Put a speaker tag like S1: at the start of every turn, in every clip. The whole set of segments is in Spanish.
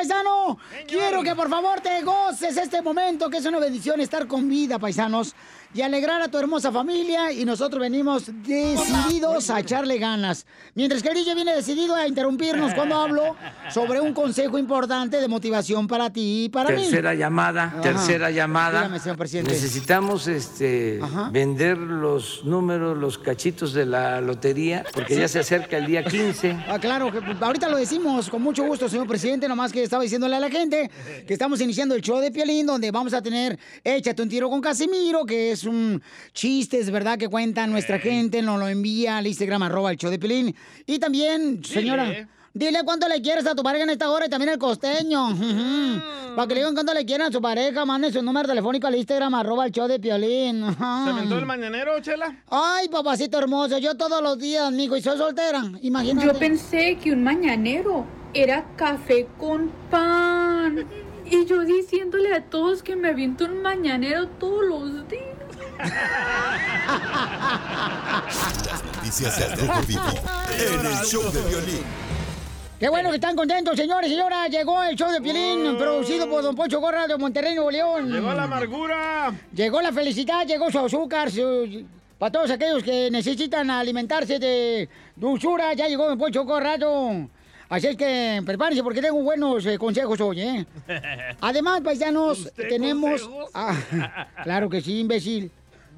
S1: paisano. Quiero que por favor te goces este momento, que es una bendición estar con vida, paisanos, y alegrar a tu hermosa familia. Y nosotros venimos decididos a echarle ganas. Mientras que el DJ viene decidido a interrumpirnos cuando hablo sobre un consejo importante de motivación para ti y para mí.
S2: Tercera llamada,
S1: Ajá.
S2: tercera llamada.
S1: Dígame, señor presidente.
S2: Necesitamos este
S1: Ajá.
S2: vender los números, los cachitos de la lotería, porque ya se acerca el día 15.
S1: Ah, claro, que ahorita lo decimos con mucho gusto, señor presidente, nomás que estaba diciéndole a la gente que estamos iniciando el show de Piolín, donde vamos a tener Échate un tiro con Casimiro, que es un chiste, es verdad, que cuenta nuestra gente, nos lo envía al Instagram, arroba el show de Piolín. Y también, señora... Dile cuánto le quieres a tu pareja en esta hora y también al costeño. Ujú. Para que le digan cuánto le quieren a su pareja, manden su número telefónico al Instagram, arroba el show de Piolín.
S3: ¿Se aventó el mañanero, Chela?
S1: Ay, papacito hermoso, yo todos los días, mijo, y soy soltera. Imagínate.
S4: Yo pensé que un mañanero era café con pan. Y yo diciéndole a todos que me aviento un mañanero todos los días.
S5: Las noticias del Rojo Vivo en el show de Piolín.
S1: Qué bueno que están contentos, señores y señoras. Llegó el show de Piolín, producido por Don Poncho Gorra de Monterrey, Nuevo León.
S3: Llegó la amargura.
S1: Llegó la felicidad, llegó su azúcar, su- para todos aquellos que necesitan alimentarse de dulzura, ya llegó Don Poncho Corrado. Así es que prepárense porque tengo buenos eh, consejos hoy, ¿eh? Además, paisanos,
S3: ¿Usted
S1: tenemos... Ah, claro que sí, imbécil.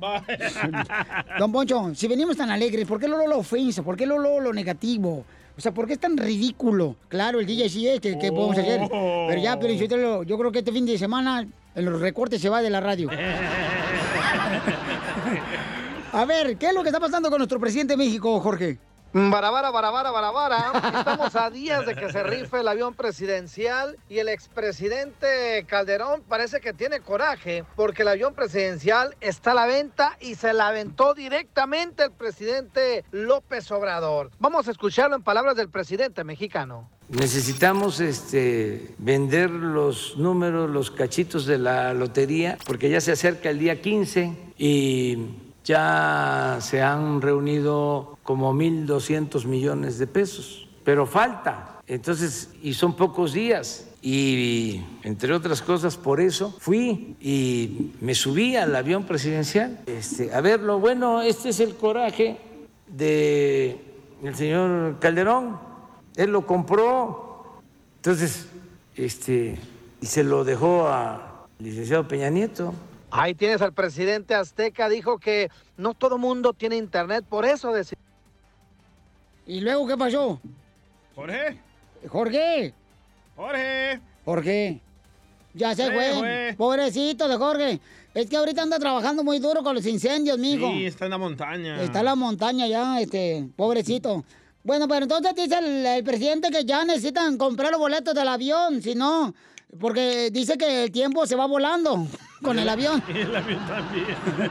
S1: Don Poncho, si venimos tan alegres, ¿por qué luego lo ofensa? ¿Por qué luego lo negativo? O sea, ¿por qué es tan ridículo? Claro, el DJ sí es, ¿qué, qué podemos hacer?
S3: Oh.
S1: Pero ya, pero yo, te lo- yo creo que este fin de semana en los recortes se va de la radio. A ver, ¿qué es lo que está pasando con nuestro presidente de México, Jorge?
S6: Barabara, barabara, barabara. Estamos a días de que se rife el avión presidencial y el expresidente Calderón parece que tiene coraje porque el avión presidencial está a la venta y se la aventó directamente el presidente López Obrador. Vamos a escucharlo en palabras del presidente mexicano.
S2: Necesitamos este, vender los números, los cachitos de la lotería, porque ya se acerca el día 15 y ya se han reunido como 1.200 millones de pesos, pero falta. Entonces, y son pocos días. Y entre otras cosas, por eso fui y me subí al avión presidencial. Este, a ver, lo bueno, este es el coraje de señor Calderón. Él lo compró. Entonces, este, y se lo dejó al licenciado Peña Nieto.
S6: Ahí tienes al presidente azteca, dijo que no todo mundo tiene internet, por eso decidió.
S1: ¿Y luego qué pasó?
S3: Jorge,
S1: Jorge,
S3: Jorge.
S1: Jorge. Ya se fue. Pobrecito de Jorge. Es que ahorita anda trabajando muy duro con los incendios, mijo.
S3: Sí, está en la montaña.
S1: Está en la montaña ya, este, pobrecito. Bueno, pero entonces dice el, el presidente que ya necesitan comprar los boletos del avión, si no, porque dice que el tiempo se va volando con el avión.
S3: Y el avión también.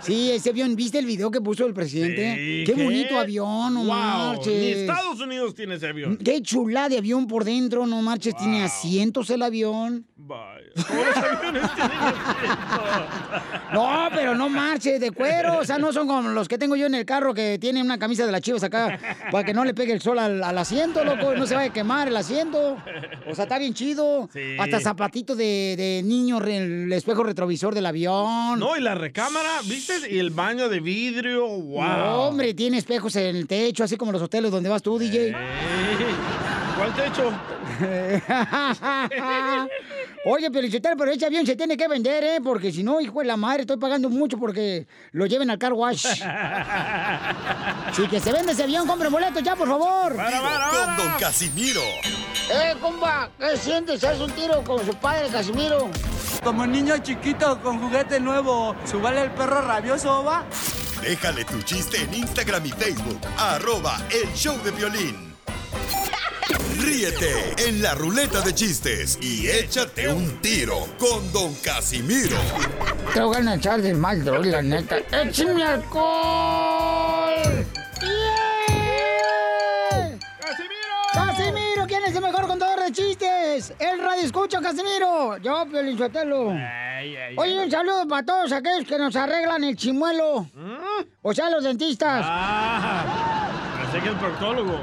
S1: Sí, ese avión, ¿viste el video que puso el presidente?
S3: Sí,
S1: qué, bonito avión, no
S3: wow,
S1: marches.
S3: Ni Estados Unidos tiene ese avión.
S1: Qué chula de avión por dentro, no marches, tiene asientos el avión.
S3: Vaya. Todos los aviones tienen asiento.
S1: No, pero no marches, de cuero. O sea, no son como los que tengo yo en el carro que tienen una camisa de las chivas acá para que no le pegue el sol al, al asiento, loco. No se vaya a quemar el asiento. O sea, está bien chido.
S3: Sí.
S1: Hasta zapatito de, de niño, el espejo retrovisor del avión.
S3: No, y la recámara, ¿viste? Y el baño de vidrio, wow.
S1: No, hombre, tiene espejos en el techo, así como los hoteles donde vas tú, DJ.
S3: ¿Cuál techo?
S1: Oye, Pelichotero, pero ese avión se tiene que vender, ¿eh? Porque si no, hijo de la madre, estoy pagando mucho porque lo lleven al car wash. Sí, que se vende ese avión, compren boletos ya, por favor.
S5: Con Don Casimiro.
S1: Eh, compa, ¿qué sientes? ¿Haz un tiro con su padre, Casimiro?
S7: Como niño chiquito con juguete nuevo, ¿subale el perro rabioso, va?
S5: Déjale tu chiste en Instagram y Facebook. Arroba El Show de Violín. Ríete en la ruleta de chistes y échate un tiro con Don Casimiro.
S1: Te voy a echar de mal, droga, la neta. ¡Échame alcohol! ¡Yeah! ¡Casimiro! ¡Casimiro! ¿Quién es el mejor contador de chistes? El radio escucha, Casimiro. Yo, Piolín Sotelo. Oye, un saludo para todos aquellos que nos arreglan el chimuelo. O sea, los dentistas.
S3: Ah, pensé que el proctólogo.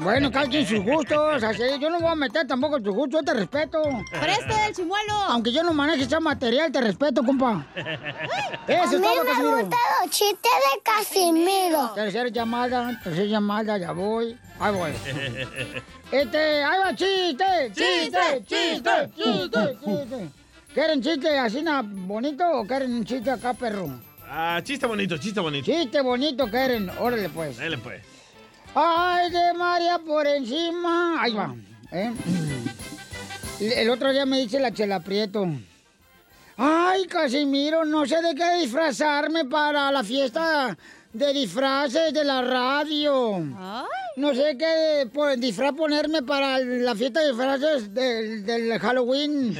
S1: Bueno, cada quien sus gustos. Así, yo no voy a meter tampoco en tus gustos, yo te respeto.
S8: ¡Preste el chimuelo!
S1: Aunque yo no maneje ese material, te respeto, compa. Eso
S9: a
S1: es
S9: mí
S1: todo,
S9: me
S1: Casimiro.
S9: gustan los chistes de Casimiro.
S1: Tercera llamada, tercera llamada, ya voy. Ahí voy. Este, ahí va, chiste, chiste, chiste, chiste, chiste. ¿Quieren chiste así na, bonito o quieren un chiste acá, perro?
S3: Ah, chiste bonito, chiste bonito.
S1: Chiste bonito quieren, órale pues.
S3: Dale pues.
S1: Ay, de María por encima. Ahí va. ¿eh? El otro día me dice la chela Prieto. Ay, Casimiro, no sé de qué disfrazarme para la fiesta de disfraces de la radio. No sé qué disfraz ponerme para la fiesta de disfraces del, del Halloween.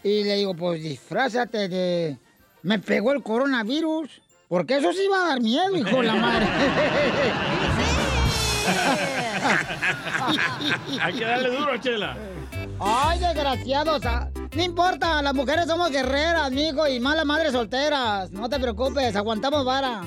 S1: Y le digo, pues disfrázate de... Me pegó el coronavirus. Porque eso sí va a dar miedo, hijo de la madre.
S3: Hay que darle duro, Chela.
S1: Ay, desgraciados. ah, No importa, las mujeres somos guerreras, mijo, y más las madres solteras. No te preocupes, aguantamos vara.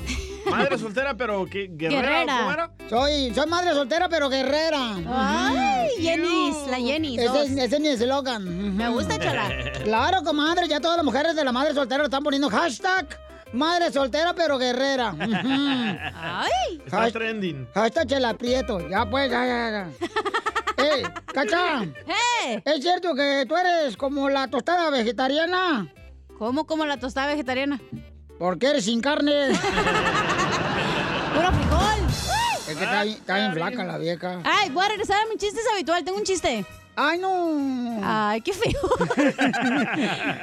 S3: Madre soltera, pero que guerrera, ¿cómo era?
S1: Soy, soy madre soltera, pero guerrera.
S8: Ay. Jenis, la Jenis,
S1: Ese, es- ese es mi eslogan.
S8: Me gusta, Chala.
S1: Claro, comadre, ya todas las mujeres de la madre soltera están poniendo hashtag madre soltera, pero guerrera.
S8: Ay.
S3: Está
S1: Hasht-
S3: trending.
S1: Hashtag Chela Prieto. Ya pues, ya, ya, ya. ¡Ey, Cacha!
S8: ¡Eh!
S1: ¿Es cierto que tú eres como la tostada vegetariana?
S8: ¿Cómo como la tostada vegetariana?
S1: Porque eres sin carne.
S8: ¡Puro frijol!
S1: Es que está, bien- está bien flaca la vieja.
S8: Ay, voy a regresar a mi chiste habitual. Tengo un chiste.
S1: Ay, no.
S8: Ay, qué feo.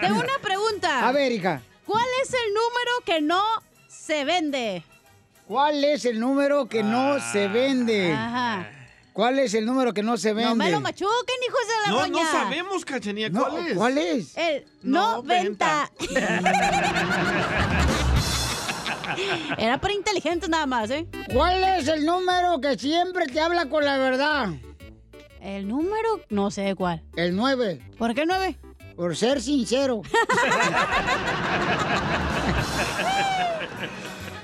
S8: Tengo una pregunta.
S1: A ver, hija.
S8: ¿Cuál es el número que no se vende?
S1: ¿Cuál es el número que no se vende?
S8: Ajá.
S1: ¿Cuál es el número que no se vende?
S8: No me lo machuquen, hijos de la
S3: No,
S8: doña.
S3: no sabemos, Cachanía,
S1: No,
S3: ¿cuál es?
S1: ¿Cuál es?
S8: El
S3: No
S8: 90. Era para inteligentes nada más, ¿eh?
S1: ¿Cuál es el número que siempre te habla con la verdad?
S8: El número, no sé cuál.
S1: El 9.
S8: ¿Por qué nueve?
S1: Por ser sincero.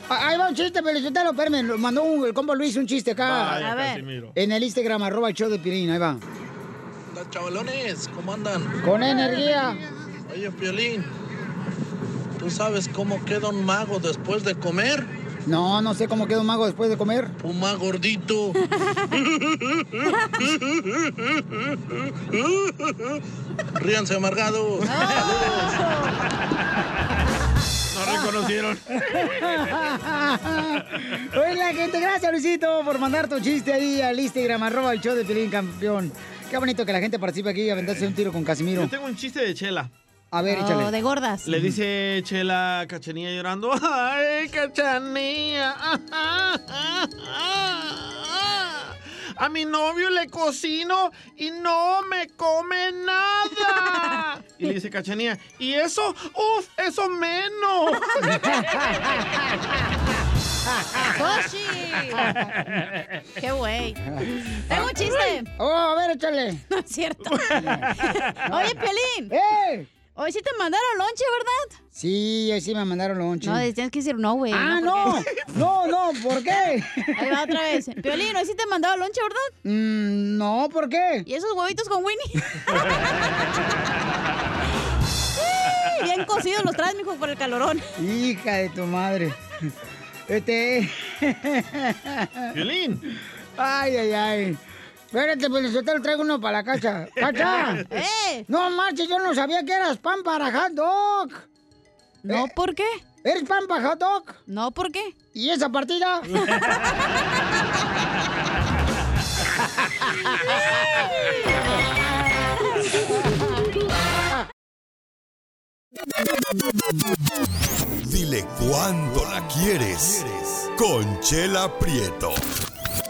S1: Ah, Ahí va un chiste, Felicitalo, espérame. lo Mandó un, el compa Luis un chiste acá.
S3: Vaya,
S8: A ver.
S3: Casimiro.
S1: En el Instagram, arroba el show de Pirín. Ahí va.
S10: Hola, chavalones, ¿cómo andan?
S1: Con energía.
S10: Oye, Piolín, ¿tú sabes cómo queda un mago después de comer?
S1: No, no sé cómo queda un mago después de comer.
S10: Un mago gordito. Ríanse amargados.
S3: No reconocieron.
S1: Oye, la gente, gracias Luisito por mandar tu chiste ahí al Instagram, arroba el show de Pilín Campeón. Qué bonito que la gente participe aquí y aventarse un tiro con Casimiro.
S3: Yo tengo un chiste de Chela.
S1: A ver,
S8: Oh,
S1: échale.
S8: de gordas.
S3: Le dice Chela a Cachanía llorando. ¡Ay, Cachanía! A mi novio le cocino y no me come nada. Y le dice Cachanía, ¿y eso? ¡Uf! ¡Eso menos!
S8: ¡Qué güey! Tengo un chiste.
S1: Oh, a ver, échale.
S8: No es cierto. Oye, Piolín.
S1: ¡Eh!
S8: Hoy sí te mandaron lonche, ¿verdad?
S1: Sí, ahí sí me mandaron lonche.
S8: No, tienes que decir no, güey.
S1: ah,
S8: ¿por
S1: no. No, no, ¿por qué?
S8: Ahí va otra vez. Piolín, hoy sí te mandaron lonche, ¿verdad?
S1: Mm, no, ¿por qué?
S8: ¿Y esos huevitos con Winnie? Sí, Bien cocidos los traes, mijo, por el calorón.
S1: Hija de tu madre. Este.
S3: Violín.
S1: Ay, ay, ay. Espérate, pues yo te lo traigo uno para la cacha. ¡Cacha!
S8: ¡Eh!
S1: No marches, yo no sabía que eras pan para hot dog.
S8: ¿No
S1: Eh,
S8: por qué?
S1: ¿Eres pan para hot dog?
S8: ¿No por qué?
S1: ¿Y esa partida?
S5: Dile cuándo la quieres. Conchela Prieto.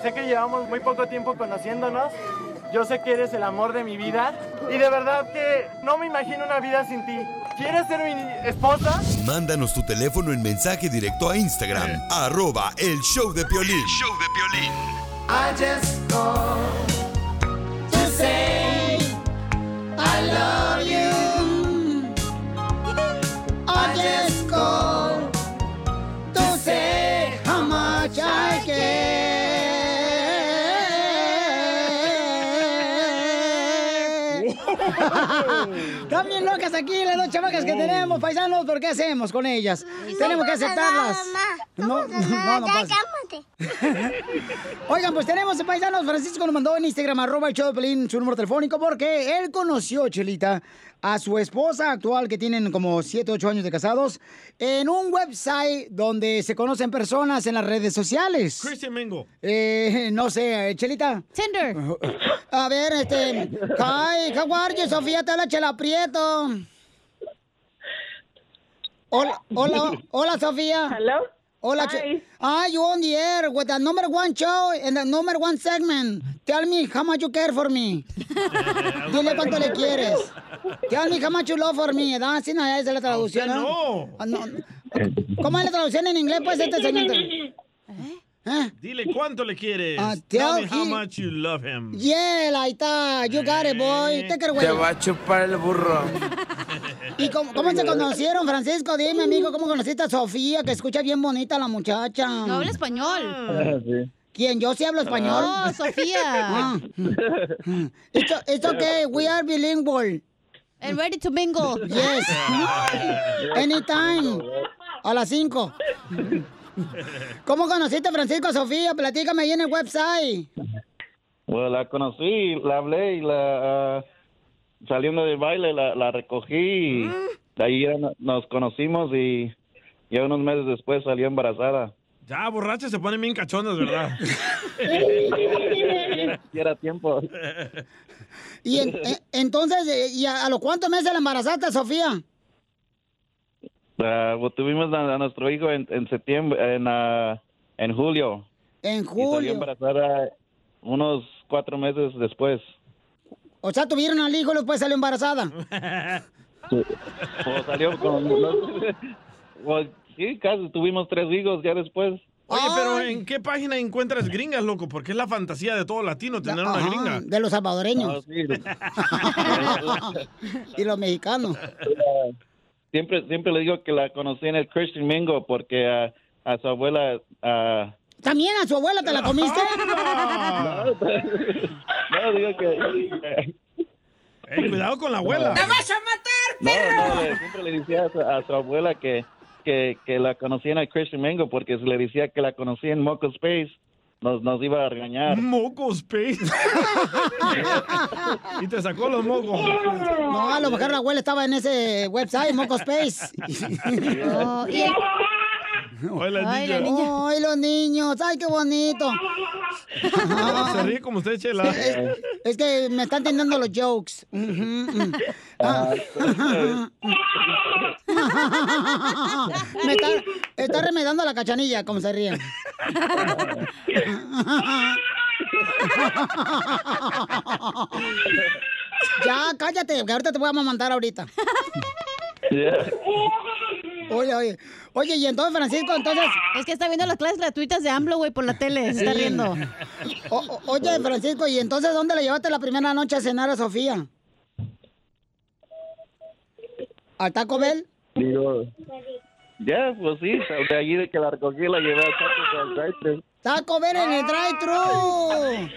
S11: Sé que llevamos muy poco tiempo conociéndonos. Yo sé que eres el amor de mi vida. Y de verdad que no me imagino una vida sin ti. ¿Quieres ser mi esposa?
S5: Mándanos tu teléfono en mensaje directo a Instagram, arroba el show de Piolín. show de Piolín.
S12: I just called to say I love you. I just called
S1: Aquí las dos chamacas que tenemos, paisanos, ¿por qué hacemos con ellas? Tenemos que aceptarlas. No, no, no pasa. Oigan, pues tenemos paisanos. Francisco nos mandó en Instagram, arroba el show de Pelín, su número telefónico, porque él conoció, Chelita, a su esposa actual, que tienen como 7, 8 años de casados, en un website donde se conocen personas en las redes sociales.
S3: Christian Mingo.
S1: Eh, no sé, Chelita.
S8: Tinder.
S1: A ver, este. Hi, how are you, Sofía? Te habla Chela Prieto. Hola, hola, hola, Sofía.
S13: Hello.
S1: Hola, Che- Ah, you on the air with the number one show and the number one segment. Tell me how much you care for me. Dile cuánto le quieres. Tell me how much you love for me. ¿verdad? Así no es la traducción, ¿no? Ah, no. ¿Cómo es la traducción en inglés, pues, este segmento?
S3: Dile cuánto le quieres.
S1: Ah,
S3: Tell
S1: tell
S3: me how much you love him.
S1: Yeah, ahí está. You got it, boy. Take it away.
S2: Te va a chupar el burro.
S1: ¿Y cómo, cómo se conocieron, Francisco? Dime, amigo, ¿cómo conociste a Sofía? Que escucha bien bonita la muchacha.
S8: No habla español.
S1: ¿Quién? ¿Yo sí hablo español?
S8: No, Sofía.
S1: Ah. It's, it's okay, we are bilingual.
S8: And ready to mingle.
S1: Yes. Anytime. A las 5. ¿Cómo conociste a Francisco Sofía? Platícame ahí en el website.
S14: Bueno, la conocí, la hablé y la ah, saliendo de baile la, la recogí y de ahí ya no- nos conocimos y ya unos meses después salió embarazada.
S3: Ya, borrachas se ponen bien cachondas, ¿verdad?
S14: Ya era tiempo.
S1: Y en- eh, entonces, eh, ¿y a, a los cuántos meses la embarazaste, Sofía?
S14: Ah, pues, tuvimos a, a nuestro hijo en, en septiembre, en, ah, en julio.
S1: En
S14: Y salió
S1: julio.
S14: embarazada unos cuatro meses después.
S1: O sea, tuvieron al hijo y después salió embarazada.
S14: O salió con... Pues, sí, casi tuvimos tres hijos ya después.
S3: Oye, pero ¿en qué página encuentras gringas, loco? Porque es la fantasía de todo latino tener una
S1: Ajá,
S3: gringa.
S1: de los salvadoreños. y los mexicanos.
S14: Siempre, siempre le digo que la conocí en el Christian Mingo porque a, a su abuela... ah,
S1: ¿También a su abuela te la comiste?
S14: no, digo que...
S3: Ey, cuidado con la abuela.
S12: ¡Me vas a matar,
S14: No, no, le- siempre le decía a su, a su abuela que, que, que la conocía en el Christian Mingo porque le decía que la conocía en Moco Space, nos, nos iba a regañar.
S3: Moco Space. y te sacó los mocos.
S1: No, a lo mejor la abuela estaba en ese website, Moco Space.
S8: Oh, y
S3: Hola,
S1: Ay,
S3: niña.
S1: la niña. Ay, los niños. Ay, qué bonito.
S3: Se ríe como usted, Chela.
S1: Es, es que me están entendiendo los jokes. Ujú. Ah. me está, está remedando la cachanilla, como se ríe. ya, cállate, que ahorita te voy a mandar ahorita. Oye, oye. Oye, y entonces, Francisco, entonces...
S8: Es que está viendo las clases gratuitas de AMLO, güey, por la tele. Se está
S1: Sí.
S8: riendo.
S1: O- o- oye, Francisco, ¿y entonces dónde le llevaste la primera noche a cenar a Sofía? ¿Al Taco Bell?
S14: Digo, ya, pues sí, de allí de que la recogí la llevé al drive-thru.
S1: ¡Taco Bell en el drive-thru!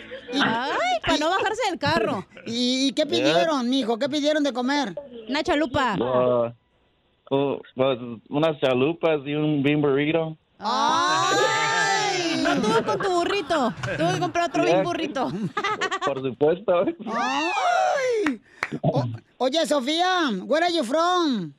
S8: Ay, para no bajarse del carro.
S1: ¿Y, y qué pidieron, mijo? ¿Qué pidieron de comer?
S8: Una chalupa.
S14: Ah, oh, pues, unas chalupas y un bean burrito.
S8: Ay, no tuvo con tu burrito. Tuve que comprar otro bien burrito.
S14: Por supuesto.
S1: ¡Ay! O- oye, Sofía, where are you from?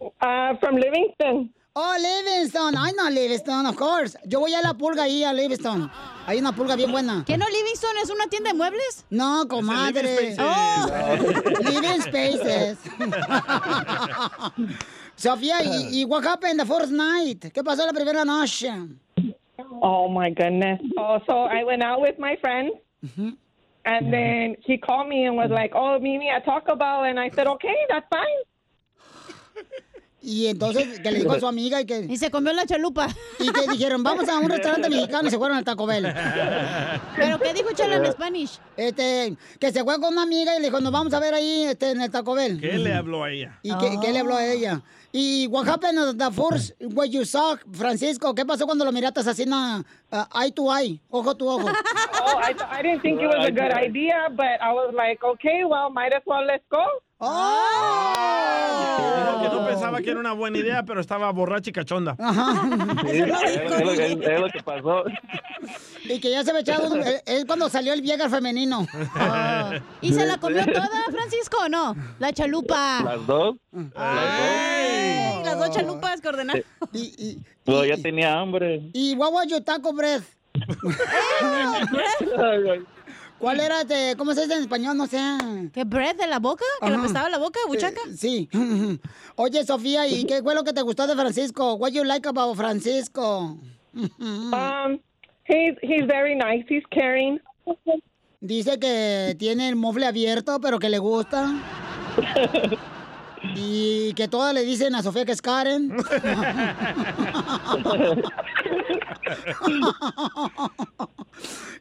S13: Uh, from Livingston.
S1: Oh, Livingston. I know Livingston, of course. Yo voy a la pulga ahí a Livingston. Hay una pulga bien buena.
S8: ¿Qué no Livingston es una tienda de muebles?
S1: No, comadre.
S8: Living Spaces.
S1: Oh. Living Spaces. Sofía, ¿y, y what happened the first night? ¿Qué pasó la primera noche?
S13: Oh my goodness. Oh, so I went out with my friend. And then he called me and was like, "Oh, Mimi, at Taco Bell," and I said, "Okay, that's fine."
S1: Y entonces, que le dijo a su amiga y que...
S8: Y se comió la chalupa.
S1: Y que dijeron, vamos a un restaurante mexicano y se fueron al Taco Bell.
S8: ¿Pero qué dijo Chela en Spanish?
S1: Este, que se fue con una amiga y le dijo, nos vamos a ver ahí este, en el Taco Bell.
S3: ¿Qué le habló a ella?
S1: ¿Y qué, qué le habló a ella? Y what happened the first when you saw Francisco? ¿Qué pasó cuando lo miraste así, na, uh, eye to eye, ojo to ojo?
S13: Oh, I, I didn't think it was a good idea, but I was like, "Okay, well, might as well let's go."
S3: Dijo que no pensaba que era una buena idea, pero estaba borracha y cachonda.
S14: Sí, es, lo que, es lo que pasó.
S1: Y que ya se había echado, eh, es cuando salió el Viagra femenino.
S8: ¿Y se la comió toda, Francisco, o no? La chalupa.
S14: Las dos.
S8: Ay, las dos chalupas que ordenaron.
S14: Pues ya tenía hambre.
S1: ¿Y what was your taco breath? ¿Cuál era, este, cómo se dice en español? No sé.
S8: ¿Qué breath de la boca? ¿Que le apestaba la boca, buchaca?
S1: Eh, sí. Oye, Sofía, ¿y qué fue lo que te gustó de Francisco? What you like about Francisco?
S13: Um, he's he's very nice. He's caring.
S1: Dice que tiene el mofle abierto, pero que le gusta. Y que todas le dicen a Sofía que es Karen.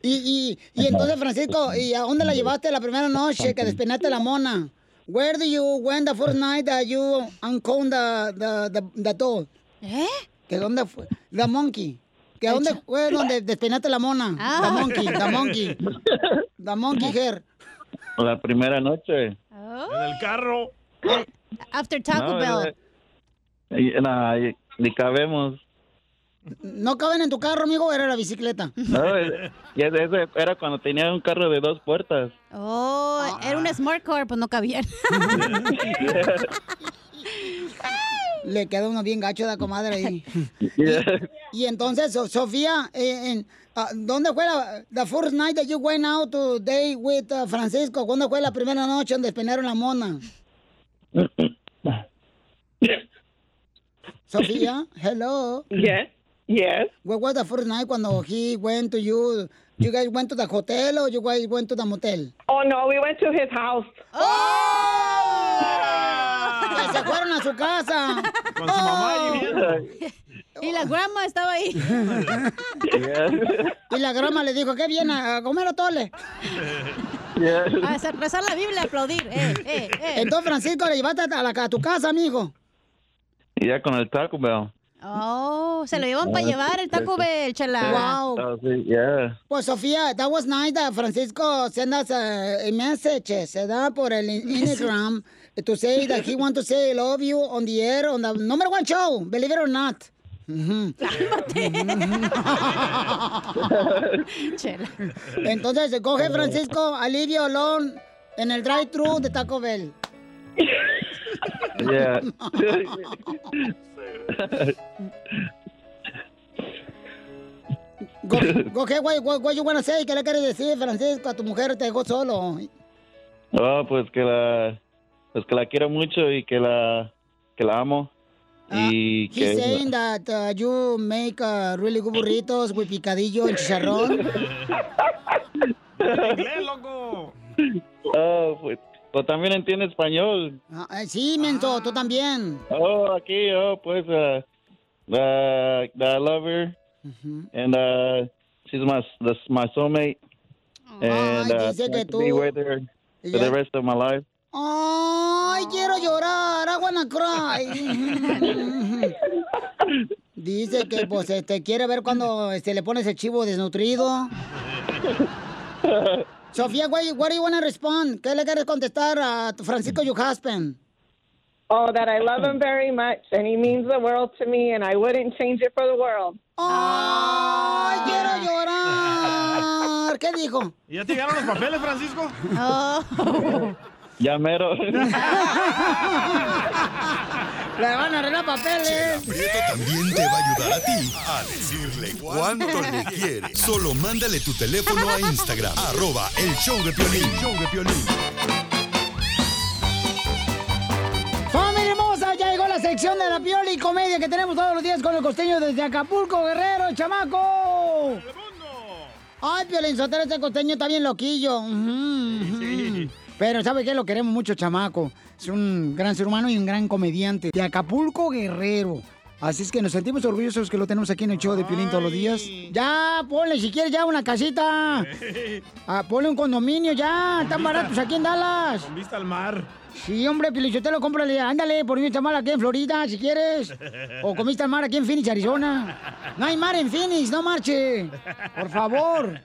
S1: y, y, y entonces, Francisco, ¿y a dónde la llevaste la primera noche que despeinaste la mona? Where do you went the first night that you uncombed the, the, the, the dog?
S8: ¿Eh?
S1: ¿Que dónde fue? The monkey. ¿Que a dónde fue donde despeinaste la mona?
S8: Ah.
S1: The monkey, the monkey. The monkey hair.
S14: La primera noche.
S3: En el carro.
S8: After Taco
S14: No,
S8: Bell.
S14: y- ni cabemos.
S1: ¿No caben en tu carro, amigo, o era la bicicleta?
S14: No, ese era cuando tenía un carro de dos puertas.
S8: Oh, era un Smart Car, pues no cabían.
S1: Le queda uno bien gacho de la comadre ahí. Y entonces, So- Sofía, eh, en, ah, ¿dónde fue la the first night that you went out to date with uh, Francisco? ¿Cuándo fue la primera noche donde despeinaron la mona? Sofía, hello.
S13: Yes. Yes.
S1: What was the first night cuando he went to you? You guys went to the hotel or you guys went to the motel?
S13: Oh no, we went to his house.
S1: Que se fueron a su casa.
S3: Con su mamá ahí viendo.
S8: Y la grandma estaba ahí.
S1: Y la grama le dijo, ¿qué viene? ¿A comer o tole?
S8: A rezar la Biblia, aplaudir. Eh, eh, eh.
S1: Entonces, Francisco, le llevaste a, la, a tu casa, amigo.
S14: Y ya con el Taco Bell.
S8: Oh, se lo llevan para llevar el Taco Bell, chela.
S1: Wow.
S14: Oh, sí, yeah.
S1: Pues, Sofía, that was nice that Francisco sent us a, a message, se da por el Instagram, to say that he want to say I love you on the air, on the number one show, believe it or not. Ujú.
S8: Chela.
S1: Entonces, coge Francisco alivio alone en el drive-thru de Taco Bell.
S14: Yeah.
S1: Go, go what, what you wanna say? ¿Qué le quieres decir, Francisco? A tu mujer te dejó solo.
S14: Oh, pues que la, pues que la quiero mucho y que la, que la amo. Y
S1: Ah, He's
S14: que
S1: saying that uh, you make uh, really good burritos with picadillo and chicharrón.
S3: Inglés, loco.
S14: Oh, pues, pues también entiende español.
S1: Ah, eh, sí, menso, tú también.
S14: Oh, aquí, oh, pues, uh, the, the I love her, and uh, she's my the, my soulmate, and
S1: Ay,
S14: uh,
S1: dice que
S14: to be
S1: tú-
S14: with her for the rest of my life.
S1: Ay, quiero llorar, I wanna cry. Dice que pues este quiere ver cuando este, le pones el chivo desnutrido. Sofía, what, what do you wanna respond? ¿Qué le quieres contestar a Francisco, your husband?
S13: Oh, that I love him very much and he means the world to me and I wouldn't change it for the world.
S1: Ay, quiero llorar. ¿Qué dijo?
S3: ¿Ya te llegaron los papeles, Francisco?
S8: Oh.
S14: Ya mero.
S1: Le van a arreglar papeles.
S5: Prieto también te va a ayudar a ti a decirle cuánto le quiere. Solo mándale tu teléfono a Instagram, arroba el show de Piolín. Show de Piolín.
S1: ¡Familia hermosa! Ya llegó la sección de la piola y comedia que tenemos todos los días con el costeño desde Acapulco, Guerrero, el chamaco. Ay, Piolín Sotelo, este costeño está bien loquillo. Ujú, ujú. Pero ¿sabe qué? Lo queremos mucho, chamaco. Es un gran ser humano y un gran comediante. De Acapulco, Guerrero. Así es que nos sentimos orgullosos que lo tenemos aquí en el show de Piolín todos los días. Ya, ponle si quieres ya una casita. Ah, ponle un condominio ya. Están baratos aquí en Dallas.
S3: Con vista al mar.
S1: Sí, hombre, Pilichotelo, cómprale, ándale, por mi mal aquí en Florida, si quieres. O comiste al mar aquí en Phoenix, Arizona. No hay mar en Phoenix, no marche. Por favor.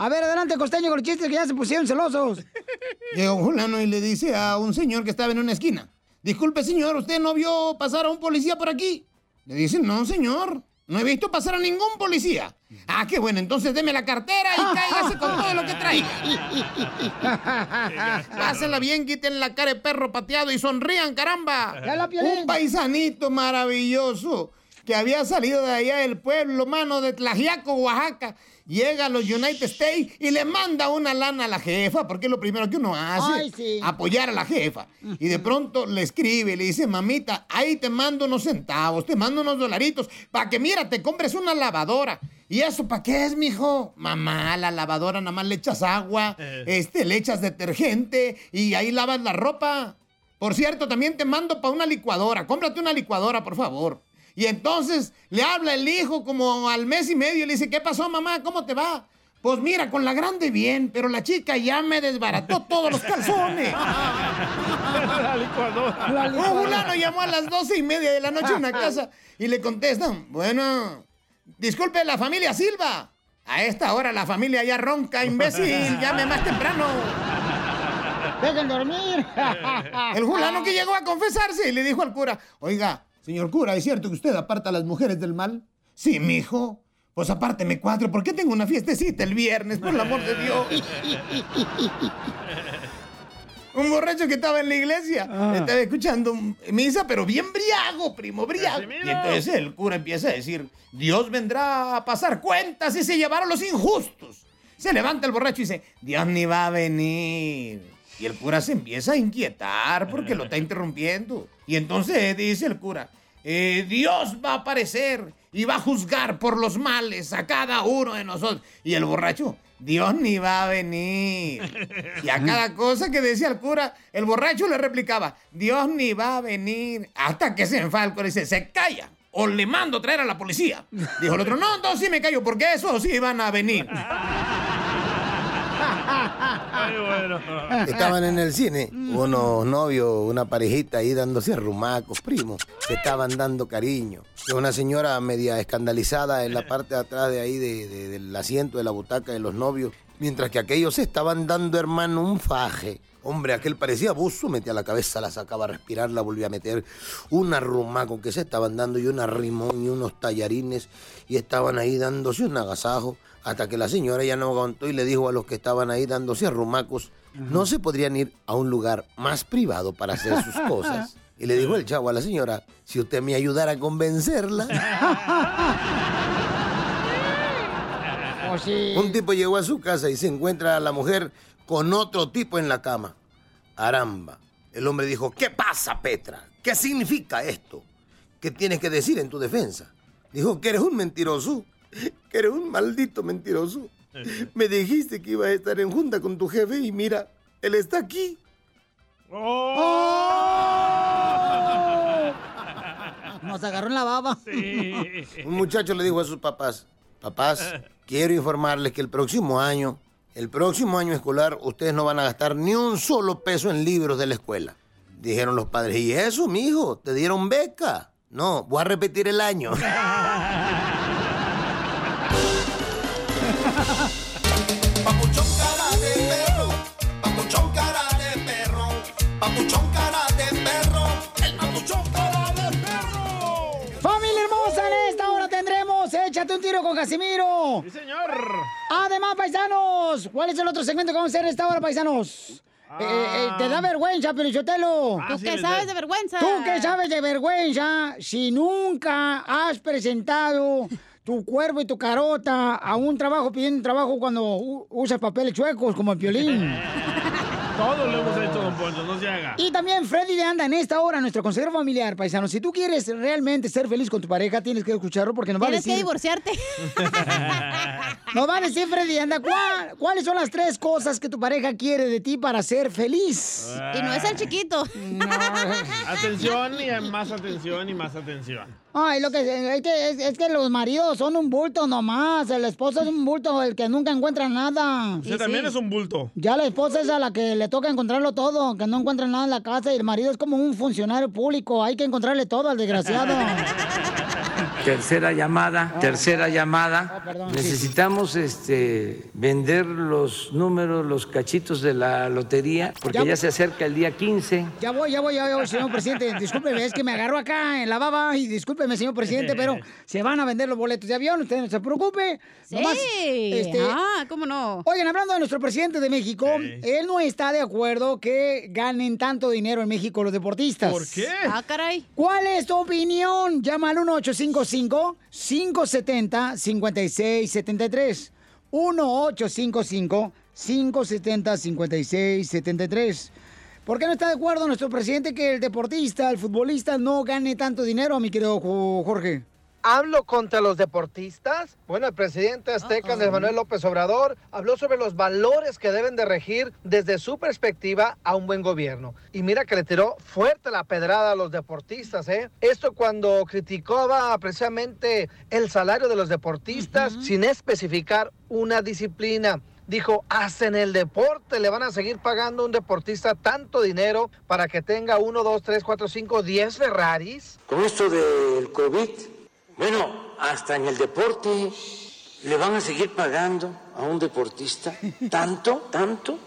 S1: A ver, adelante, costeño, con los chistes que ya se pusieron celosos.
S15: Llegó un fulano y le dice a un señor que estaba en una esquina, disculpe señor, ¿usted no vio pasar a un policía por aquí? Le dice, no señor, no he visto pasar a ningún policía. Ah, qué bueno, entonces deme la cartera y cáigase con todo lo que traiga. Pásenla bien, quiten la cara de perro pateado y sonrían, caramba. Un paisanito maravilloso que había salido de allá del pueblo, mano de Tlajiaco, Oaxaca. Llega a los United States y le manda una lana a la jefa, porque es lo primero que uno hace,
S1: Ay, sí.
S15: apoyar a la jefa. Y de pronto le escribe, le dice, mamita, ahí te mando unos centavos, te mando unos dolaritos, para que, mira, te compres una lavadora. ¿Y eso para qué es, mijo? Mamá, la lavadora nada más le echas agua, este, le echas detergente y ahí lavas la ropa. Por cierto, también te mando para una licuadora. Cómprate una licuadora, por favor. Y entonces le habla el hijo como al mes y medio y le dice, ¿qué pasó, mamá? ¿Cómo te va? Pues mira, con la grande bien, pero la chica ya me desbarató todos los calzones.
S3: La licuadora.
S15: Un fulano llamó a las doce y media de la noche a una casa y le contestan, bueno, disculpe la familia Silva. A esta hora la familia ya ronca, imbécil, llame más temprano.
S1: Dejen dormir.
S15: El fulano que llegó a confesarse y le dijo al cura, oiga, señor cura, ¿es cierto que usted aparta a las mujeres del mal? Sí, mijo. Pues apárteme cuatro, porque tengo una fiestecita el viernes, por el amor de Dios. Un borracho que estaba en la iglesia, estaba escuchando misa, pero bien briago, primo, briago. Y entonces el cura empieza a decir, Dios vendrá a pasar cuentas y se llevaron los injustos. Se levanta el borracho y dice, Dios ni va a venir. Y el cura se empieza a inquietar porque lo está interrumpiendo. Y entonces dice el cura, "Eh, Dios va a aparecer y va a juzgar por los males a cada uno de nosotros. Y el borracho, Dios ni va a venir. Y a cada cosa que decía el cura, el borracho le replicaba, Dios ni va a venir. Hasta que se enfada el cura y dice, se calla. O le mando a traer a la policía. Dijo el otro, no, entonces sí me callo, porque esos sí van a venir.
S16: Estaban en el cine, unos novios, una parejita ahí dándose rumacos, primos, se estaban dando cariño. Una señora media escandalizada en la parte de atrás de ahí de- de- del asiento de la butaca de los novios, mientras que aquellos se estaban dando, hermano, un faje. Hombre, aquel parecía buzo, metía la cabeza, la sacaba a respirar, la volvía a meter. Un arrumaco que se estaban dando y un arrimón y unos tallarines y estaban ahí dándose un agasajo hasta que la señora ya no aguantó y le dijo a los que estaban ahí dándose arrumacos, no se podrían ir a un lugar más privado para hacer sus cosas. Y le dijo el chavo a la señora, si usted me ayudara a convencerla. Un tipo llegó a su casa y se encuentra a la mujer con otro tipo en la cama. Aramba. El hombre dijo, ¿qué pasa, Petra? ¿Qué significa esto? ¿Qué tienes que decir en tu defensa? Dijo que eres un mentiroso, que eres un maldito mentiroso. Me dijiste que ibas a estar en junta con tu jefe y mira, él está aquí.
S1: Nos agarró en la baba.
S16: Un muchacho le dijo a sus papás, papás, quiero informarles que el próximo año, el próximo año escolar, ustedes no van a gastar ni un solo peso en libros de la escuela. Dijeron los padres, ¿y eso, mijo? ¿Te dieron beca? No, voy a repetir el año.
S12: Papuchón cara de perro, papuchón cara de perro, papuchón cara de perro, el papuchón cara de perro.
S1: ¡Familia hermosa! En esta hora tendremos Échate un tiro con Casimiro.
S3: Sí, señor.
S1: Además, paisanos, ¿cuál es el otro segmento que vamos a hacer en esta hora, paisanos? eh, eh, te da vergüenza, Pelichotelo.
S8: ¿Tú qué sabes de vergüenza?
S1: ¿Tú qué sabes de vergüenza si nunca has presentado tu cuerpo y tu carota a un trabajo pidiendo trabajo cuando u- usas papeles chuecos como el violín?
S3: Todo lo hemos hecho, don Poncho, no se haga.
S1: Y también Freddy de Anda en esta hora, nuestro consejero familiar, paisano. Si tú quieres realmente ser feliz con tu pareja, tienes que escucharlo porque nos va a
S8: Tienes
S1: decir...
S8: que divorciarte.
S1: Nos va a decir Freddy de Anda, ¿cuál- ¿cuáles son las tres cosas que tu pareja quiere de ti para ser feliz?
S8: Y no es el chiquito.
S3: Atención y más atención y más atención.
S1: Ay, lo que es que, es, es que los maridos son un bulto nomás. El esposo es un bulto, el que nunca encuentra nada.
S3: Usted también es un bulto.
S1: Ya la esposa es a la que le toca encontrarlo todo, que no encuentra nada en la casa y el marido es como un funcionario público, hay que encontrarle todo al desgraciado.
S2: Tercera llamada, tercera llamada.
S1: perdón.
S2: Necesitamos este vender los números, los cachitos de la lotería, porque
S1: Ya-
S2: ya se acerca el día 15.
S1: Ya voy, ya voy, ya voy, señor presidente. Discúlpeme, es que me agarró acá en la baba y discúlpeme, señor presidente, pero se van a vender los boletos de avión, usted no se preocupe.
S8: Sí.
S1: este,
S8: Ah, ¿cómo no?
S1: Oigan, hablando de nuestro presidente de México, él no está de acuerdo que ganen tanto dinero en México los deportistas.
S3: ¿Por qué?
S8: Ah, caray.
S1: ¿Cuál es tu opinión? Llama al 1855-570-5673. 1855-570-5673. ¿Por qué no está de acuerdo nuestro presidente que el deportista, el futbolista, no gane tanto dinero, mi querido Jo- Jorge?
S6: ¿Hablo contra los deportistas? Bueno, el presidente azteca, Andrés Manuel López Obrador, habló sobre los valores que deben de regir desde su perspectiva a un buen gobierno. Y mira que le tiró fuerte la pedrada a los deportistas, ¿eh? Esto cuando criticaba precisamente el salario de los deportistas sin especificar una disciplina. Dijo, hacen el deporte, le van a seguir pagando a un deportista tanto dinero para que tenga uno, dos, tres, cuatro, cinco, diez Ferraris.
S2: Con esto del COVID, bueno, hasta en el deporte le van a seguir pagando a un deportista tanto, tanto,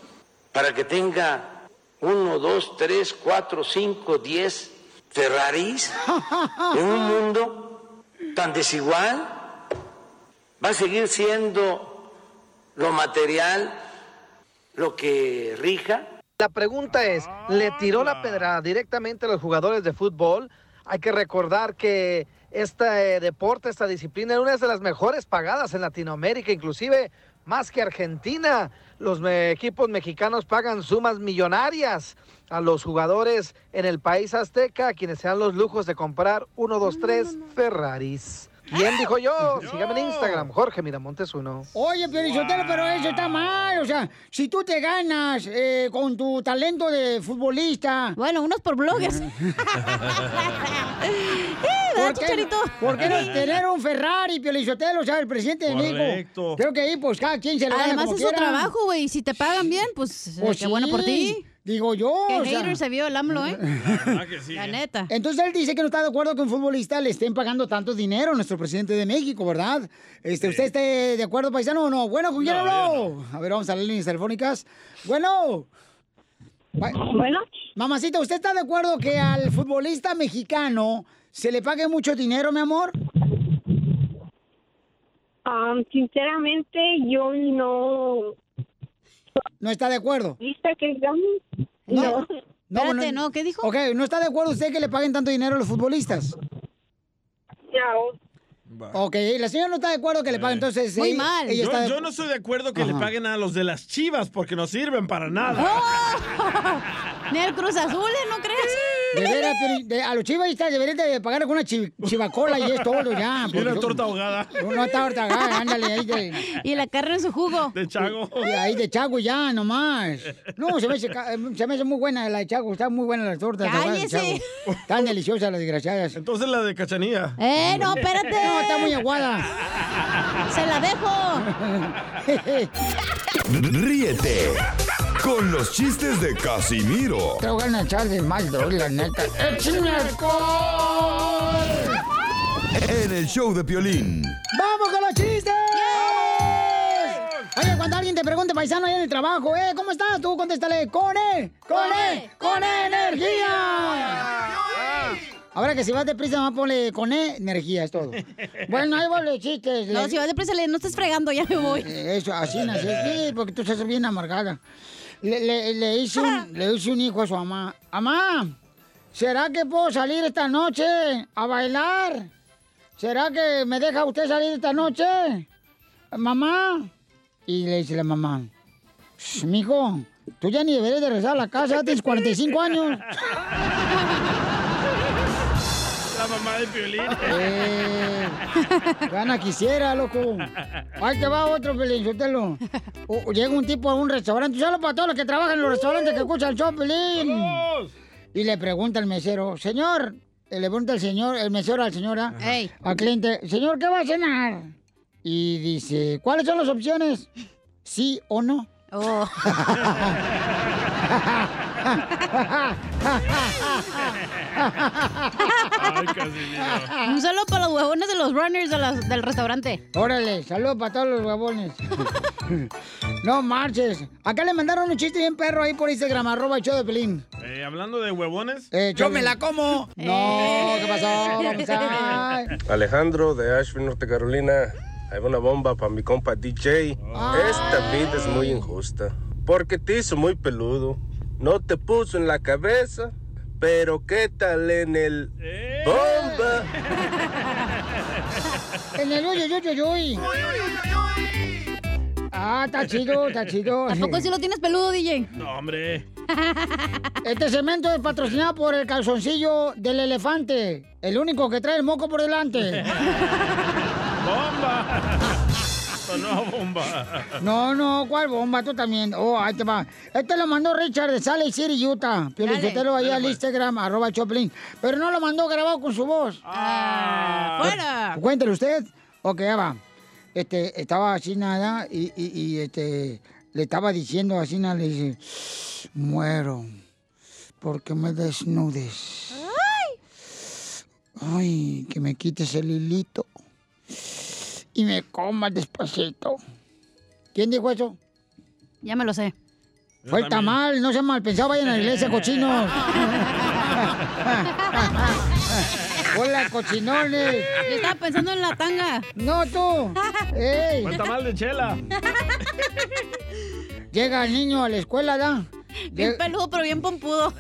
S2: para que tenga uno, dos, tres, cuatro, cinco, diez Ferraris en un mundo tan desigual. Va a seguir siendo lo material lo que rija.
S6: La pregunta es, ¿le tiró la pedrada directamente a los jugadores de fútbol? Hay que recordar que este eh, deporte, esta disciplina, es una de las mejores pagadas en Latinoamérica, inclusive más que Argentina. Los me- equipos mexicanos pagan sumas millonarias a los jugadores en el país azteca, quienes se dan los lujos de comprar uno, dos, tres Ferraris. ¿Quién dijo yo? Sígame en Instagram, Jorge Miramontes uno.
S1: Oye, Piolichotelo, pero eso está mal. O sea, si tú te ganas eh, con tu talento de futbolista.
S8: Bueno, unos por bloggers.
S1: ¿Por qué, ¿Por qué no tener un Ferrari, Piolichotelo? O sea, el presidente de México. Creo que ahí, pues, cada quien se lo gana
S8: Además
S1: como
S8: es su
S1: quiera.
S8: trabajo, güey. Si te pagan bien, pues,
S1: Pues
S8: qué bueno por ti.
S1: Digo yo.
S8: Qué
S1: o sea.
S8: hater se vio el AMLO, ¿eh? La neta.
S1: Entonces él dice que no está de acuerdo que un futbolista le estén pagando tanto dinero a nuestro presidente de México, ¿verdad? Este, ¿Usted está de acuerdo, paisano, o no? Bueno, ¿con quién
S17: No,
S1: habló? A ver, vamos a las líneas telefónicas. Bueno. Bueno. Mamacita, ¿usted está de acuerdo que al futbolista mexicano se le pague mucho dinero, mi amor?
S17: Um, sinceramente, yo no.
S1: ¿No está de acuerdo?
S17: ¿Viste que digamos?
S1: No.
S8: Espérate, no, ¿qué dijo?
S1: Ok, ¿no está de acuerdo usted que le paguen tanto dinero a los futbolistas?
S17: No.
S1: Ok, la señora no está de acuerdo que le paguen, entonces...
S8: Muy
S1: ella-
S8: mal.
S1: ella
S3: Yo,
S1: está de-
S3: yo no estoy de acuerdo que le
S1: Ajá.
S3: paguen a los de las chivas porque no sirven para nada.
S8: Ni el Cruz Azul, ¿eh? ¿no crees?
S1: De veras, a los chivaistas deberían de pagar con una chi- chivacola y es todo ya.
S3: Y una
S1: porque-
S3: torta ahogada.
S1: Una torta ahogada, ándale, ahí de...
S8: Y la carne en su jugo.
S3: De chago.
S1: Y ahí de chago ya, nomás. No, se me, hace, ca- se me hace muy buena la de chago, está muy buena las tortas ahogadas de
S8: Cállese.
S1: chago. Tan deliciosas las desgraciadas.
S3: Entonces la de cachanilla.
S8: Eh, no, espérate.
S1: No, está muy aguada.
S8: Se la dejo.
S5: Ríete con los chistes de Casimiro
S1: Te voy a echar de mal, droga, la neta. ¡Échame alcohol!
S5: en el show de Piolín.
S1: ¡Vamos con los chistes! Oye, cuando alguien te pregunte, paisano, ahí en el trabajo, ¿eh? ¿Cómo estás? Tú contéstale, ¡con E! ¡Con E! ¡Con E energía! Ahora que si vas deprisa, más ponle con E, energía, es todo. Bueno, ahí van los chistes.
S8: No, si vas deprisa, le- no estés fregando, ya me voy.
S1: Eh, Eso, así nací. Sí, porque tú estás bien amargada. Le, le- le hice un, le hice un hijo a su mamá. Mamá, ¿será que puedo salir esta noche a bailar? ¿Será que me deja usted salir esta noche? Mamá. Y le dice la mamá, "Shh, mijo, tú ya ni deberías de regresar a la casa, tienes 45 años.
S3: La mamá de Piolín.
S1: Eh, gana quisiera, loco. Ahí te va otro, Pelín, suéltalo. Llega un tipo a un restaurante, solo para todos los que trabajan en los restaurantes que escuchan el show, Pelín. Y le pregunta al mesero, señor, eh, le pregunta el señor, el mesero al señor, ¿ah? al cliente, señor, ¿qué va a cenar? Y dice, ¿cuáles son las opciones? ¿Sí o no?
S8: Un saludo para los huevones de los runners de las- del restaurante.
S1: Órale, saludos para todos los huevones. no marches. Acá le mandaron un chiste bien perro ahí por Instagram, arroba el show de Pelín.
S3: Eh, hablando de huevones.
S1: yo me la como. No, ¿qué pasó? Vamos a...
S18: Alejandro de Asheville, Norte Carolina. Hay una bomba para mi compa DJ. Esta vida es muy injusta. Porque te hizo muy peludo. No te puso en la cabeza. Pero qué tal en el bomba.
S1: En el uy, uy, uy, uy. Ah, está chido, está chido.
S8: ¿Tampoco si lo tienes peludo, DJ?
S3: No, hombre.
S1: Este cemento es patrocinado por el calzoncillo del elefante. El único que trae el moco por delante.
S3: Sonó bomba.
S1: No, no, ¿cuál bomba? Tú también. Oh, ahí te va. Este lo mandó Richard de Salt Lake City, Utah. Piolichotelo ahí
S8: Dale,
S1: al
S8: pues.
S1: Instagram, arroba Choplin. Pero no lo mandó grabado con su voz.
S8: Ah, ¡Fuera!
S1: Cuéntelo usted. Ok, ya va. Este, estaba así nada y, y, y, este, le estaba diciendo así nada, le dice, muero porque me desnudes. Ay, que me quites el hilito y me comas despacito. ¿Quién dijo eso?
S8: Ya me lo sé.
S1: Fue el tamal, no sean mal pensado, vayan a la iglesia, cochinos. Hola, cochinones.
S8: Yo estaba pensando en la tanga.
S1: No, tú. Ey.
S3: Fue el tamal de chela.
S1: Llega el niño a la escuela, ¿da?
S8: Bien peludo, pero bien pompudo.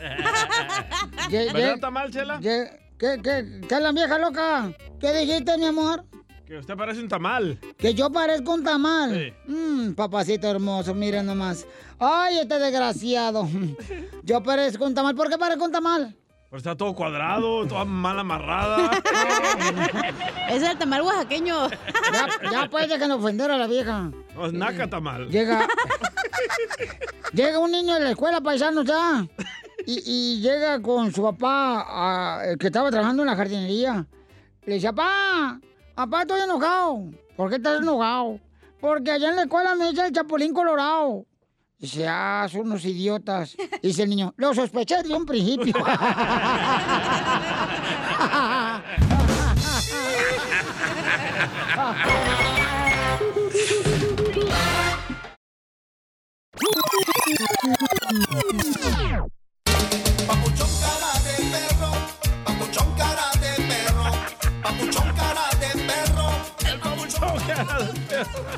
S3: ¿Verdad tamal, chela?
S1: ¿Qué, qué, qué es la vieja loca? ¿Qué dijiste, mi amor?
S3: Que usted parece un tamal.
S1: Que yo parezco un tamal.
S3: Sí.
S1: Mm, papacito hermoso, miren nomás. Ay, este desgraciado. Yo parezco un tamal. ¿Por qué parezco un tamal?
S3: Pero está todo cuadrado, toda mal amarrada.
S8: Es el tamal oaxaqueño.
S1: Ya, ya pues dejen ofender a la vieja.
S3: No, es naca tamal.
S1: Llega. llega un niño de la escuela, paisano ya. Y, y llega con su papá, ah, que estaba trabajando en la jardinería. Le dice, papá, papá, estoy enojado. ¿Por qué estás enojado? Porque allá en la escuela me echa el chapulín colorado. Dice, ah, son unos idiotas. Dice el niño, lo sospeché desde un principio.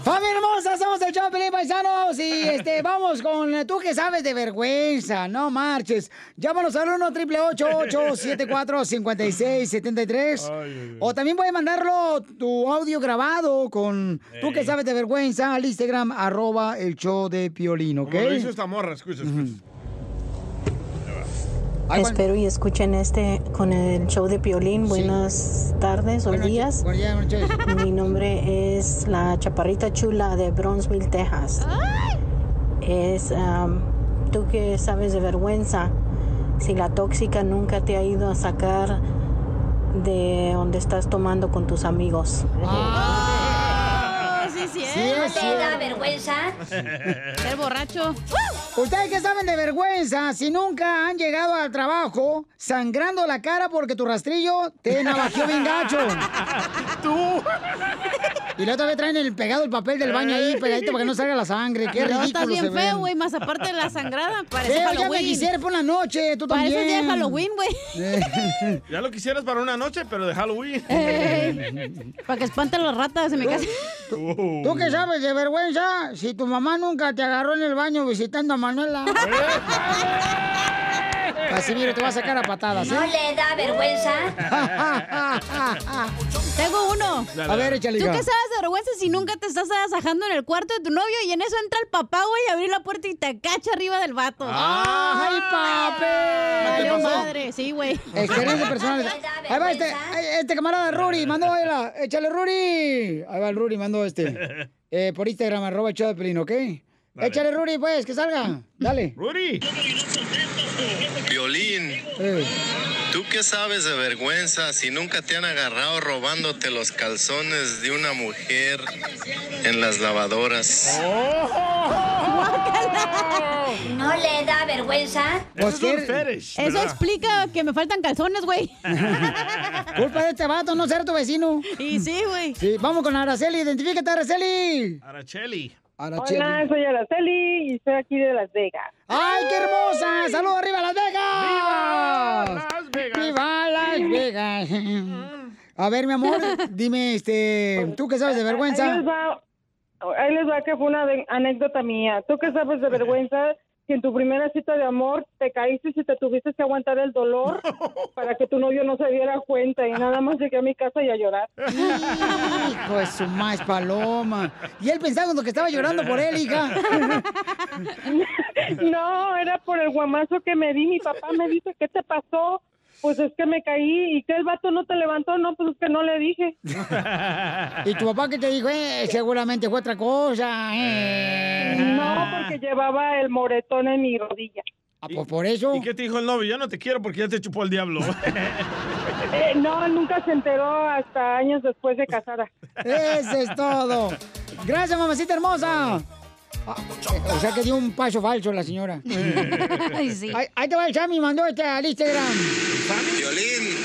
S1: ¡Familia hermosa! Somos el Choplin Paisanos y este, vamos con eh, tú que sabes de vergüenza, no marches. Llámanos al 1 888 74 56 73 O también puedes mandarlo tu audio grabado con tú que sabes de vergüenza al Instagram, arroba el show de Piolín, ¿ok?
S3: Como lo hizo esta morra, escucha, escucha.
S19: Espero y escuchen este con el show de Piolín. Buenas tardes o días. Mi nombre es la Chaparrita Chula de Bronzeville, Texas. Es um, tú que sabes de vergüenza. Si la tóxica nunca te ha ido a sacar de donde estás tomando con tus amigos.
S8: Sí, sí,
S1: Sí, es cierto.
S8: vergüenza? Ser borracho.
S1: Ustedes que saben de vergüenza, si nunca han llegado al trabajo sangrando la cara porque tu rastrillo te navajeó bien gacho.
S3: Tú.
S1: Y la otra vez traen el pegado el papel del baño ahí pegadito para que no salga la sangre. Qué
S8: No,
S1: ridículo
S8: estás bien
S1: se ven.
S8: feo, güey. Más aparte de la sangrada, parece
S1: Feo,
S8: Halloween.
S1: ya me quisiera por la noche, tú
S8: Parece
S1: también.
S8: día de Halloween, güey.
S3: Ya lo quisieras para una noche, pero de Halloween.
S8: para que espanten las ratas en mi casa.
S1: ¿Tú qué sabes de vergüenza? Si tu mamá nunca te agarró en el baño visitando a Manuela. Casimiro, te va a sacar a patadas, ¿eh?
S8: ¿No le da vergüenza? Tengo uno.
S1: Dale, A ver, échale,
S8: ¿Tú qué sabes de vergüenza si nunca te estás asajando en el cuarto de tu novio y en eso entra el papá, güey, a abrir la puerta y te cacha arriba del vato?
S1: ¡Ay, papi!
S8: Valió
S1: ¿Qué pasó?
S8: madre, sí, güey.
S1: Experiencia personal. Ahí va este, este camarada Ruri, mandó él, échale Ruri. Ahí va el Ruri, mandó este. Eh, por Instagram, arroba el show de Pelín, ¿ok? Échale Ruri, pues, que salga. Dale.
S3: Ruri.
S20: Violín,
S1: Eh.
S20: ¿tú qué sabes de vergüenza si nunca te han agarrado robándote los calzones de una mujer en las lavadoras?
S8: ¿No le da vergüenza?
S1: Pues.
S8: Eso
S1: ¿verdad?
S8: explica que me faltan calzones, güey.
S1: Culpa de este vato, no ser tu vecino.
S8: Y sí, güey.
S1: Sí, vamos con Araceli. Identifícate, Araceli.
S3: Aracheli.
S1: Aracheli.
S21: Hola, soy Araceli y estoy aquí de Las Vegas.
S1: ¡Ay, qué hermosa! ¡Saludos arriba Las Vegas! ¡Viva Las Vegas! A ver, mi amor, dime, este, ¿tú qué sabes de
S21: Ahí
S1: vergüenza?
S21: les va, ahí les va que fue una anécdota mía. ¿Tú qué sabes de vergüenza? Que en tu primera cita de amor te caíste y te tuviste que aguantar el dolor para que tu novio no se diera cuenta y nada más llegué a mi casa y a llorar.
S1: Hijo de su más paloma. Y él pensando que estaba llorando por él, hija.
S21: No, era por el guamazo que me di. Mi papá me dice, ¿qué te pasó? Pues es que me caí y que el vato no te levantó. No, pues es que no le dije.
S1: Y tu papá que te dijo, eh, seguramente fue otra cosa. eh.
S21: No, porque llevaba el moretón en mi rodilla.
S1: Ah, pues por eso.
S3: ¿Y qué te dijo el novio? Yo no te quiero porque ya te chupó el diablo.
S21: Eh, no, nunca se enteró hasta años después de casada.
S1: Eso es todo. Gracias, mamacita hermosa. Eh, o sea que dio un paso falso la señora.
S8: Ay, sí.
S1: Ahí, ahí te va el Sammy, mandó este al Instagram.
S20: Violín,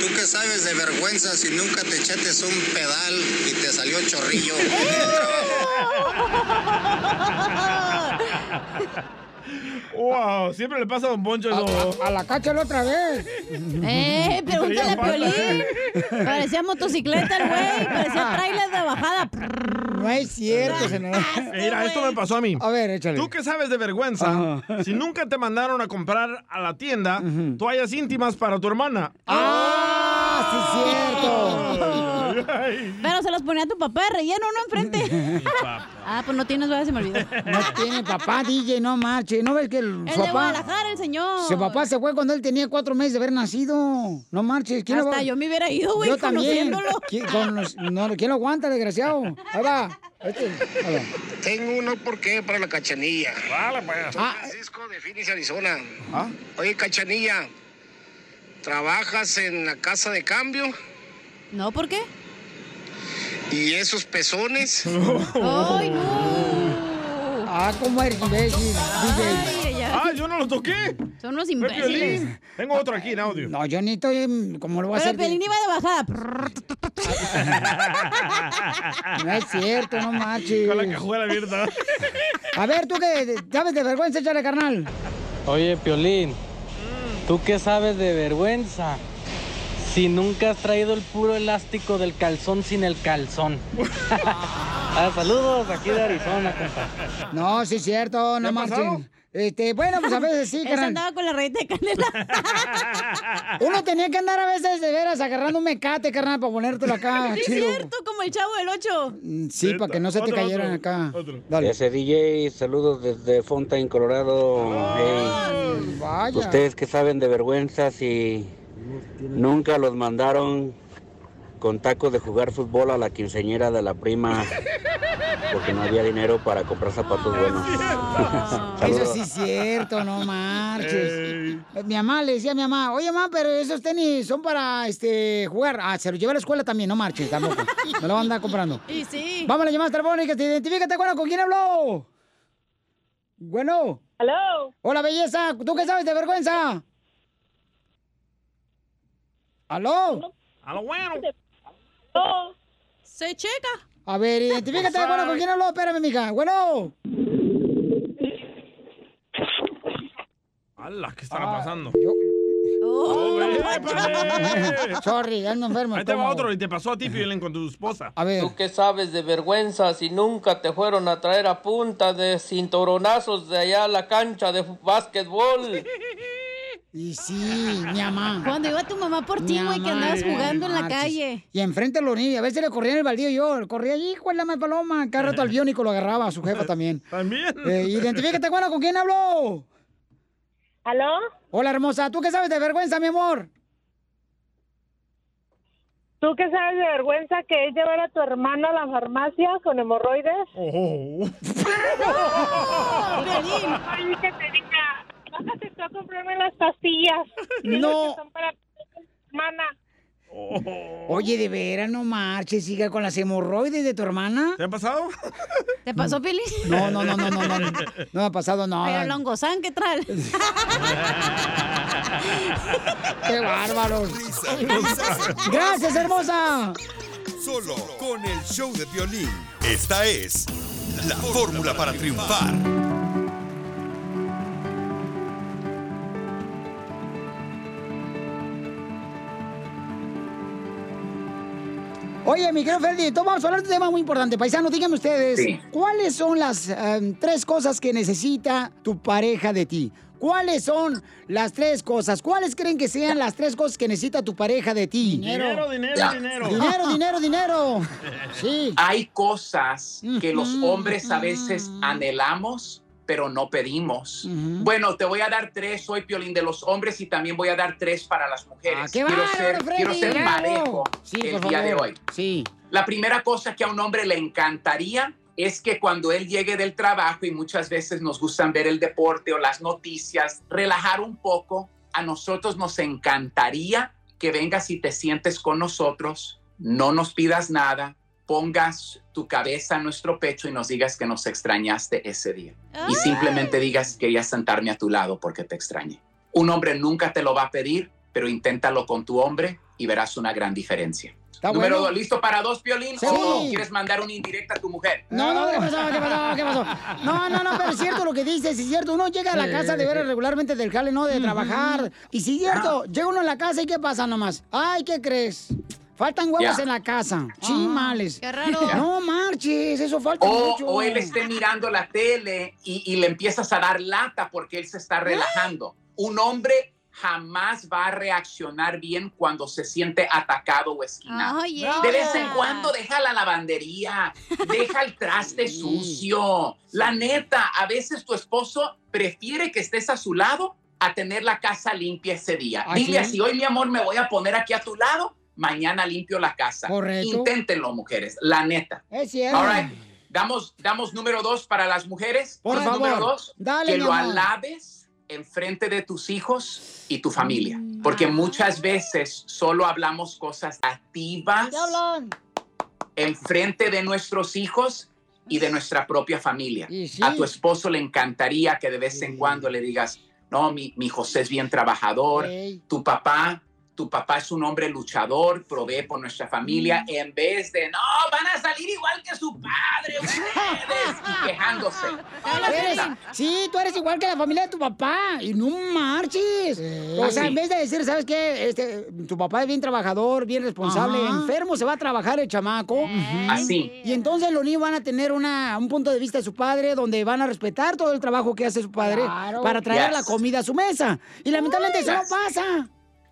S20: ¿tú qué sabes de vergüenza si nunca te echates un pedal y te salió chorrillo?
S3: wow, siempre le pasa a Don Poncho eso.
S1: A, a la cacha la otra vez.
S8: Eh, pregúntale a Piolín. Parecía motocicleta el güey, parecía trailer de bajada.
S1: No es cierto, senador.
S3: Mira, esto me pasó a mí.
S1: A ver, échale.
S3: ¿Tú qué sabes de vergüenza? Si nunca te mandaron a comprar a la tienda toallas íntimas para tu hermana.
S1: ¡Ah, sí es cierto!
S8: Pero se los ponía a tu papá de relleno, ¿no? Enfrente. ah, pues no tienes, ¿verdad? Se me olvidó.
S1: No tiene papá, DJ, no marche. ¿No ves que el,
S8: El
S1: su
S8: de
S1: papá...
S8: Guadalajara, el señor.
S1: Su papá se fue cuando él tenía cuatro meses de haber nacido. No marches. ¿quién lo
S8: Hasta
S1: va-
S8: yo me hubiera ido, güey,
S1: Yo también.
S8: conociéndolo.
S1: ¿Quién, con los- no, ¿quién lo aguanta, desgraciado? Ahí va. Este.
S20: Tengo uno por qué para la cachanilla.
S3: Vale, pues.
S20: Soy Francisco de Phoenix, Arizona. Oye, cachanilla, ¿trabajas en la casa de cambio?
S8: No, ¿por qué?
S20: ¿Y esos pezones?
S8: ¡Ay, no!
S1: Ah, ¿cómo eres imbécil?
S3: Ah, yo no lo toqué.
S8: Son unos imbéciles.
S3: Piolín. Tengo otro aquí en audio.
S1: No, yo ni estoy... ¿Cómo lo voy a
S8: Pero
S1: hacer? de-
S8: Piolín iba de bajada.
S1: No es cierto, no marches.
S3: Con la cajuela abierta.
S1: A ver, ¿tú qué sabes de vergüenza? Échale, carnal.
S22: Oye, Piolín, ¿tú qué sabes de vergüenza? Si nunca has traído el puro elástico del calzón sin el calzón. Ah, saludos aquí de Arizona, compa.
S1: No, sí es cierto, no
S22: ¿Qué ha
S1: marchen. Este, bueno, pues a veces sí, carnal.
S8: andaba con la rayita de canela.
S1: Uno tenía que andar a veces de veras agarrando un mecate, carnal, para ponértelo acá,
S8: Sí, es
S1: chido.
S8: cierto, como el chavo del 8.
S1: Sí, para que no se te cayeran acá. Dale.
S23: Ese DJ, saludos desde Fontaine, Colorado. Hey,
S1: Vaya.
S23: Ustedes que saben de vergüenza si nunca los mandaron con tacos de jugar fútbol a la quinceñera de la prima porque no había dinero para comprar zapatos buenos.
S1: Eso
S23: Saludos.
S1: sí es cierto, no marches. Mi mamá le decía a mi mamá, oye mamá, pero esos tenis son para este jugar. Ah, se los lleva a la escuela también, no marches, tampoco. Me lo van a andar comprando.
S8: Y sí.
S1: Vamos a las llamadas telefónicas, te identifícate, bueno, ¿con quién habló? Bueno.
S21: Hello.
S1: Hola, belleza. ¿Tú qué sabes de vergüenza? ¿Aló?
S3: ¡A lo bueno!
S8: Se checa.
S1: A ver, identifícate, bueno, ¿con quién habló? Espérame, mija. Bueno.
S3: ¡Hala! ¿Qué estará pasando?
S1: Sorry, ando enfermo.
S3: Ahí te va otro y te pasó a ti, Piolín, con tu esposa.
S1: A ver.
S24: ¿Tú qué sabes de vergüenza si nunca te fueron a traer a punta de cinturonazos de allá a la cancha de básquetbol?
S1: Y sí, mi mamá.
S8: Cuando iba tu mamá por ti, güey, que andabas
S1: eh,
S8: jugando en la calle.
S1: Y enfrente de los niños. A veces le corría en el baldío yo. Corría allí, con la paloma. Cada rato al biónico lo agarraba a su jefa también.
S3: También.
S1: Eh, identifícate, bueno, ¿con quién habló?
S17: ¿Aló?
S1: Hola, hermosa. ¿Tú qué sabes de vergüenza, mi amor?
S17: ¿Tú qué sabes de vergüenza que es llevar a tu hermano a la farmacia con hemorroides?
S3: Oh.
S17: Ay, que te diga, bájate tú a comprarme las pastillas.
S1: No.
S17: Que son para tu hermana.
S1: Oye, de veras, no marches, siga con las hemorroides de tu hermana.
S3: ¿Te ha pasado?
S8: ¿Te pasó, Pili?
S1: No, no, no, no, no, no. No me ha pasado
S8: Ay,
S1: nada.
S8: el ¿qué tal?
S1: ¡Qué bárbaros! ¡Gracias, hermosa!
S5: Solo con el show de violín. Esta es la fórmula para triunfar.
S1: Oye, mi querido Freddy, entonces vamos a hablar de un tema muy importante. Paisanos, díganme ustedes,
S25: Sí.
S1: ¿cuáles son las em, tres cosas que necesita tu pareja de ti? ¿Cuáles son las tres cosas? ¿Cuáles creen que sean las tres cosas que necesita tu pareja de ti?
S3: Dinero, dinero,
S25: Ya.
S3: dinero.
S1: Dinero, dinero, dinero. Sí.
S25: Hay cosas que los hombres a veces anhelamos, pero no pedimos. Bueno, te voy a dar tres, soy Piolín de los hombres y también voy a dar tres para las mujeres.
S1: Ah, qué
S25: quiero,
S1: bárbaro,
S25: ser,
S1: Freddy,
S25: quiero ser
S1: bravo.
S25: parejo
S1: Sí,
S25: el día de hoy.
S1: Sí.
S25: La primera cosa que a un hombre le encantaría es que cuando él llegue del trabajo y muchas veces nos gustan ver el deporte o las noticias, relajar un poco, a nosotros nos encantaría que vengas y te sientes con nosotros, no nos pidas nada, pongas tu cabeza en nuestro pecho y nos digas que nos extrañaste ese día. Y simplemente digas que querías sentarme a tu lado porque te extrañé. Un hombre nunca te lo va a pedir, pero inténtalo con tu hombre y verás una gran diferencia.
S1: Está
S25: Número
S1: bueno.
S25: dos, ¿listo para dos, Piolín?
S1: Sí.
S25: ¿O quieres mandar una indirecta a tu mujer?
S1: No, no, ¿qué pasó? ¿Qué pasó? ¿Qué pasó? No, no, no, pero es cierto lo que dices, es cierto. Uno llega a la casa de veras regularmente del jale, ¿no? De trabajar. Y si es cierto, llega uno a la casa y ¿qué pasa nomás? Ay, ¿qué crees? Faltan huevos
S25: Ya.
S1: en la casa. Chimales.
S8: Qué raro.
S1: No marches, eso falta
S25: O,
S1: mucho.
S25: o él esté mirando la tele y, y le empiezas a dar lata porque él se está relajando. Un hombre jamás va a reaccionar bien cuando se siente atacado o esquinado.
S8: Ay,
S25: de vez en cuando deja la lavandería, deja el traste sucio. La neta, a veces tu esposo prefiere que estés a su lado a tener la casa limpia ese día.
S1: ¿Ah,
S25: Dile
S1: sí?
S25: así, hoy mi amor me voy a poner aquí a tu lado, mañana limpio la casa.
S1: Correcto.
S25: Inténtenlo, mujeres, la neta.
S1: Es cierto.
S25: All right. Damos, damos número dos para las mujeres.
S1: Por
S25: ¿Qué es
S1: favor.
S25: Número dos,
S1: Dale,
S25: que lo
S1: amor.
S25: alabes enfrente de tus hijos y tu familia.
S1: Mm.
S25: Porque muchas veces solo hablamos cosas activas enfrente de nuestros hijos y de nuestra propia familia.
S1: sí.
S25: A tu esposo le encantaría que de vez en cuando le digas, no, mi, mi José es bien trabajador, tu papá, tu papá es un hombre luchador, provee por nuestra familia, en vez de, no, van a salir igual que su padre, ustedes, y quejándose.
S1: Eres- sí, tú eres igual que la familia de tu papá y no marches. O sea, en vez de decir, ¿sabes qué? Este, tu papá es bien trabajador, bien responsable,
S25: Ajá.
S1: enfermo, se va a trabajar el chamaco.
S25: Así.
S1: Y entonces los niños van a tener una, un punto de vista de su padre donde van a respetar todo el trabajo que hace su padre
S25: Claro.
S1: para traer
S25: Yes.
S1: la comida a su mesa. Y lamentablemente eso no pasa.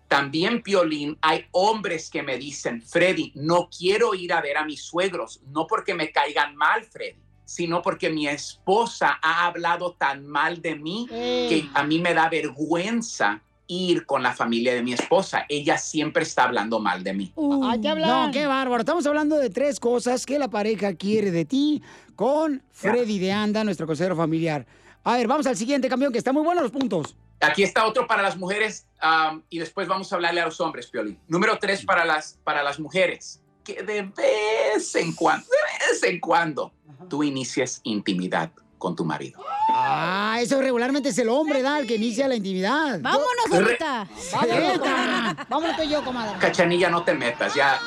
S25: También, Piolín, hay hombres que me dicen, Freddy, no quiero ir a ver a mis suegros, no porque me caigan mal, Freddy, sino porque mi esposa ha hablado tan mal de mí que a mí me da vergüenza ir con la familia de mi esposa. Ella siempre está hablando mal de mí.
S1: Ay, ¿qué hablan? No, qué bárbaro. Estamos hablando de tres cosas que la pareja quiere de ti con Freddy de Anda, nuestro consejero familiar. A ver, vamos al siguiente campeón, que está muy bueno los puntos.
S25: Aquí está otro para las mujeres um, y después vamos a hablarle a los hombres, Piolín. Número tres para las, para las mujeres. Que de vez en cuando, de vez en cuando, tú inicies intimidad con tu marido.
S1: Ah, eso regularmente es el hombre, ¿da? El que inicia la intimidad.
S8: Vámonos ahorita.
S1: Vámonos, vámonos tú y yo, comadre.
S25: Cachanilla, no te metas, ya,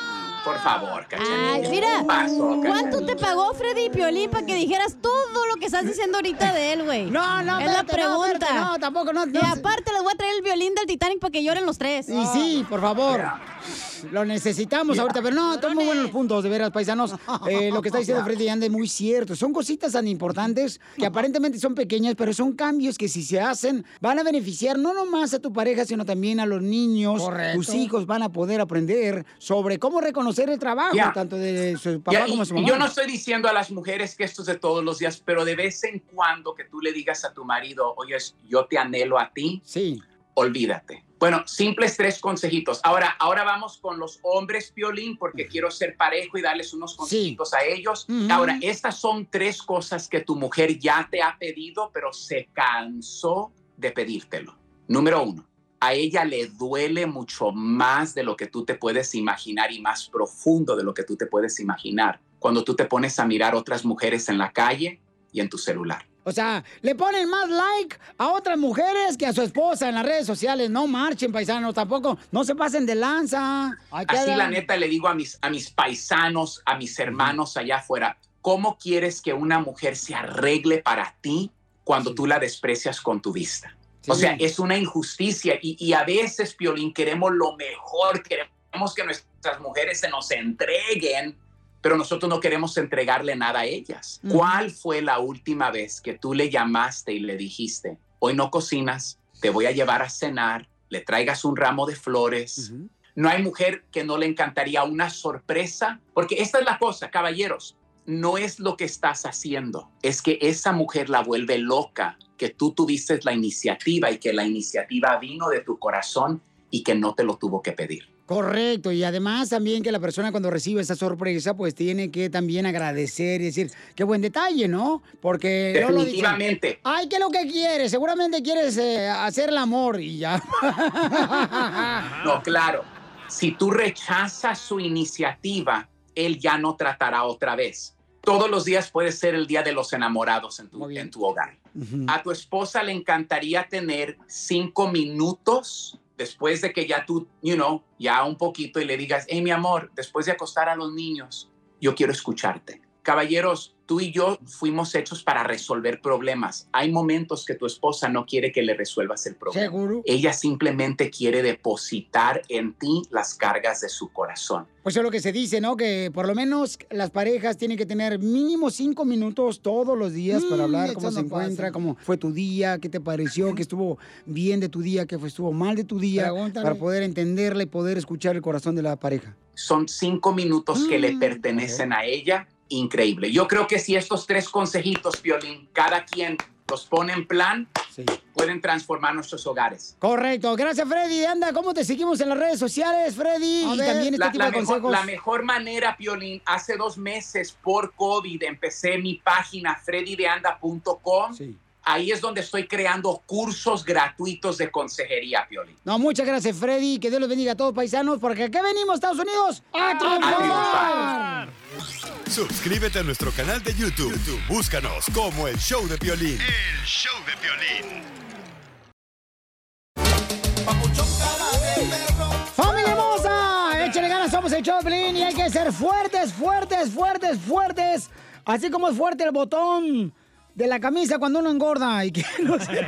S25: por favor, Cachanilla.
S8: Ay, mira,
S25: Paso,
S8: ¿cuánto te pagó Freddy Piolín para que dijeras todo lo que estás diciendo ahorita de él, güey.
S1: No, no,
S8: Es la
S1: no,
S8: pregunta.
S1: espérate, no, tampoco, no, no.
S8: Y aparte les voy a traer el violín del Titanic para que lloren los tres.
S1: Y sí, por favor. Lo necesitamos ahorita, pero no, están muy buenos los puntos, de veras, paisanos. Eh, lo que está diciendo Freddy Anda es muy cierto. Son cositas tan importantes que aparentemente son pequeñas, pero son cambios que si se hacen van a beneficiar no nomás a tu pareja, sino también a los niños.
S25: Correcto.
S1: Tus hijos van a poder aprender sobre cómo reconocer el trabajo,
S25: Ya.
S1: tanto de su papá
S25: Ya, y-
S1: como su mamá.
S25: yo no estoy diciendo a las mujeres que esto es de todos los días, pero de vez en cuando que tú le digas a tu marido, oye, yo te anhelo a ti,
S1: sí.
S25: olvídate. Bueno, simples tres consejitos. Ahora, ahora vamos con los hombres violín porque quiero ser parejo y darles unos consejitos a ellos. Ahora, estas son tres cosas que tu mujer ya te ha pedido, pero se cansó de pedírtelo. Número uno, a ella le duele mucho más de lo que tú te puedes imaginar y más profundo de lo que tú te puedes imaginar cuando tú te pones a mirar otras mujeres en la calle y en tu celular.
S1: O sea, le ponen más like a otras mujeres que a su esposa en las redes sociales. No marchen, paisanos, tampoco. No se pasen de lanza. Que
S25: Así la neta le digo a mis, a mis paisanos, a mis hermanos allá afuera, ¿cómo quieres que una mujer se arregle para ti cuando tú la desprecias con tu vista? O sea, es una injusticia y, y a veces, Piolín, queremos lo mejor, queremos que nuestras mujeres se nos entreguen, pero nosotros no queremos entregarle nada a ellas. ¿Cuál fue la última vez que tú le llamaste y le dijiste, hoy no cocinas, te voy a llevar a cenar, le traigas un ramo de flores? No hay mujer que no le encantaría una sorpresa, porque esta es la cosa, caballeros, no es lo que estás haciendo, es que esa mujer la vuelve loca, que tú tuviste la iniciativa y que la iniciativa vino de tu corazón y que no te lo tuvo que pedir.
S1: Correcto, y además también que la persona cuando recibe esa sorpresa, pues tiene que también agradecer y decir, qué buen detalle, ¿no? Porque lo dicen,
S25: Definitivamente.
S1: Ay, ¿qué es lo que quieres? Seguramente quieres eh, hacer el amor y ya.
S25: No, claro. Si tú rechazas su iniciativa, él ya no tratará otra vez. Todos los días puede ser el día de los enamorados en tu, en tu hogar. A tu esposa le encantaría tener cinco minutos después de que ya tú, you know, ya un poquito y le digas, hey, mi amor, después de acostar a los niños, yo quiero escucharte. Caballeros, tú y yo fuimos hechos para resolver problemas. Hay momentos que tu esposa no quiere que le resuelvas el problema.
S1: Seguro.
S25: Ella simplemente quiere depositar en ti las cargas de su corazón.
S1: Pues es lo que se dice, ¿no? Que por lo menos las parejas tienen que tener mínimo cinco minutos todos los días para
S8: Mm,
S1: hablar
S8: eso
S1: cómo se
S8: no pasa.
S1: encuentra, cómo fue tu día, qué te pareció, qué estuvo bien de tu día, qué estuvo mal de tu día,
S25: Pregúntale.
S1: para poder entenderla y poder escuchar el corazón de la pareja.
S25: Son cinco minutos que le pertenecen a ella. Increíble. Yo creo que si estos tres consejitos, Violín, cada quien los pone en plan, pueden transformar nuestros hogares.
S1: Correcto. Gracias, Freddy. Anda, ¿cómo te seguimos en las redes sociales, Freddy? y también este
S25: la,
S1: tipo
S25: la
S1: de
S25: mejor,
S1: consejos.
S25: la mejor manera, Piolín, hace dos meses por COVID empecé mi página freddydeanda.com. Ahí es donde estoy creando cursos gratuitos de consejería, Piolín.
S1: No, muchas gracias, Freddy. Que Dios los bendiga a todos, paisanos, porque aquí venimos, Estados Unidos, a triunfar.
S5: Suscríbete a nuestro canal de YouTube. YouTube, Búscanos como el show de Piolín.
S12: El show de violín.
S1: ¡Familia hermosa! Échale ganas, somos el Choplin y hay que ser fuertes, fuertes, fuertes, fuertes. Así como es fuerte el botón de la camisa cuando uno engorda y que no sé.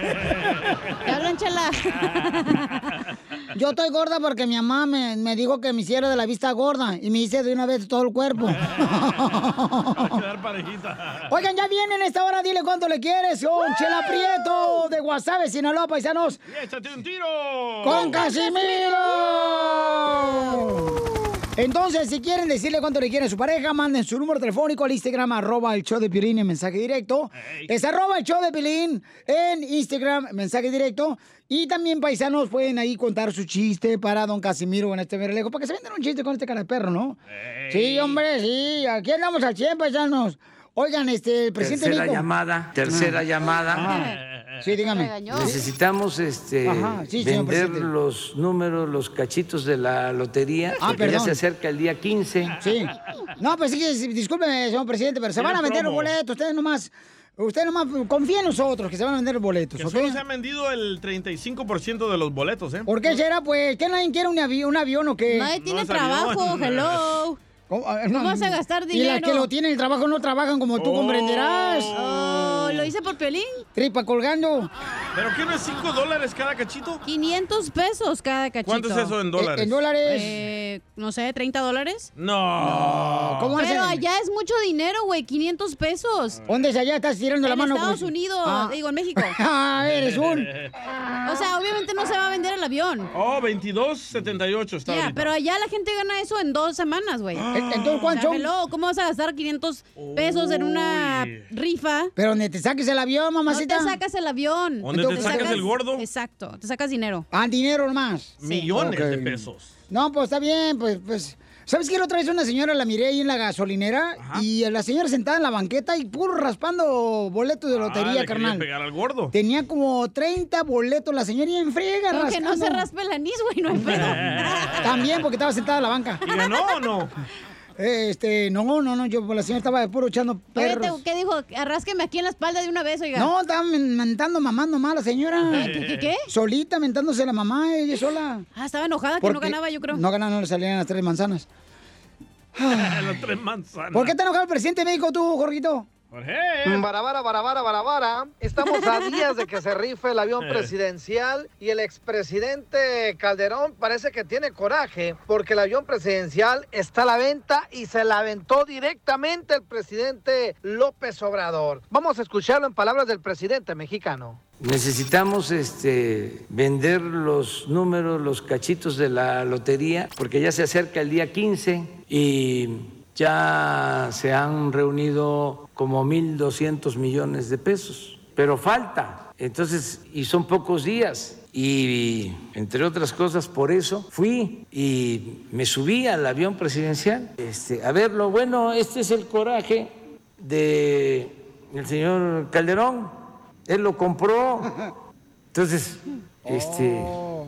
S1: Yo estoy gorda porque mi mamá me, me dijo que me hiciera de la vista gorda y me hice de una vez todo el cuerpo.
S3: A quedar parejita.
S1: Oigan, ya viene en esta hora, dile cuánto le quieres con Chela Prieto de Guasave, Sinaloa, paisanos.
S3: Y échate un tiro.
S1: ¡Con Casimiro! Entonces, si quieren decirle cuánto le quiere a su pareja, manden su número telefónico al Instagram, arroba el show de Piolín en mensaje directo. Es arroba el show de Piolín en Instagram, mensaje directo. Y también, paisanos, pueden ahí contar su chiste para don Casimiro en este merlejo, para que se vendan un chiste con este cara de perro, ¿no? Sí, hombre, sí. Aquí andamos al 100, paisanos. Oigan, este, el presidente
S2: Tercera llamada, tercera
S1: Ah.
S2: llamada.
S1: Ah. Sí, dígame.
S2: Necesitamos este,
S1: Ajá, sí, señor
S2: vender los números, los cachitos de la lotería.
S1: Ah,
S2: porque ya
S1: perdón.
S2: se acerca el día 15.
S1: Sí. No, pues sí, discúlpeme, señor presidente, pero se van a vender los boletos. Ustedes nomás, ustedes nomás confíen en nosotros que se van a vender los boletos,
S3: Que
S1: ¿ok?
S3: solo se han vendido el 35% de los boletos, ¿eh?
S1: ¿Por qué será, pues? ¿Que nadie quiere un, avi- un avión o qué?
S8: Nadie tiene No trabajo, avión. hello.
S1: ¿Cómo, Ah,
S8: ¿Cómo vas a gastar
S1: Y las
S8: dinero?
S1: que lo tienen el trabajo no trabajan como tú comprenderás.
S8: Oh, lo hice por Piolín.
S1: Tripa colgando.
S3: ¿Pero qué no es 5 dólares cada cachito?
S8: 500 pesos cada cachito.
S3: ¿Cuánto es eso en dólares?
S1: Eh, en dólares.
S8: Eh, no sé, 30 dólares.
S3: No.
S1: ¿Cómo
S8: Pero
S1: hacen?
S8: allá es mucho dinero, güey, 500 pesos.
S1: ¿Dónde es allá? Estás tirando la
S8: En
S1: mano.
S8: Estados
S1: como si-
S8: Unidos,
S1: Ah.
S8: digo, en México.
S1: Ah, eres un.
S8: O sea, obviamente no se va a vender el avión.
S3: Oh, 22.78 está
S8: Ya, pero allá la gente gana eso en dos semanas, güey.
S1: Entonces, ¿cuánto?
S8: O sea, hello, ¿Cómo vas a gastar 500 pesos en una rifa?
S1: Pero donde te saques el avión, mamacita.
S8: No te sacas el avión.
S3: ¿Dónde te sacas el gordo?
S8: Exacto, te sacas dinero.
S1: Ah, dinero nomás.
S3: Millones de pesos.
S1: No, pues está bien, pues, pues. ¿Sabes qué? La otra vez una señora la miré ahí en la gasolinera y la señora sentada en la banqueta y puro raspando boletos de
S3: Ah,
S1: lotería,
S3: le quería
S1: carnal.
S3: pegar al gordo.
S1: Tenía como 30 boletos la señora y en friega,
S8: Aunque no se raspe el anís, güey, no hay pedo.
S1: También, porque estaba sentada en la banca.
S3: ¿Y ganó o no?
S1: Este, no, no, no, yo, la señora estaba de puro echando
S8: Oye,
S1: perros.
S8: te- ¿qué dijo? Arrásqueme aquí en la espalda de una vez, oiga.
S1: No, estaba men- mentando mamá nomás la señora.
S8: ¿Qué, qué, qué?
S1: Solita mentándose la mamá, ella sola.
S8: Ah, estaba enojada que no
S1: Porque
S8: ganaba, yo creo.
S1: No ganaba, no le salían las tres manzanas.
S3: Las tres manzanas.
S1: ¿Por qué te enojado el presidente de México tú, Jorgito?
S6: Barabara, barabara, barabara. Estamos a días de que se rife el avión presidencial y el expresidente Calderón parece que tiene coraje porque el avión presidencial está a la venta y se la aventó directamente el presidente López Obrador. Vamos a escucharlo en palabras del presidente mexicano.
S2: Necesitamos este, vender los números, los cachitos de la lotería, porque ya se acerca el día 15 y ya se han reunido como 1.200 millones de pesos, pero falta. Entonces, y son pocos días. Y entre otras cosas, por eso fui y me subí al avión presidencial este, a verlo. Bueno, este es el coraje de el señor Calderón. Él lo compró. Entonces, este,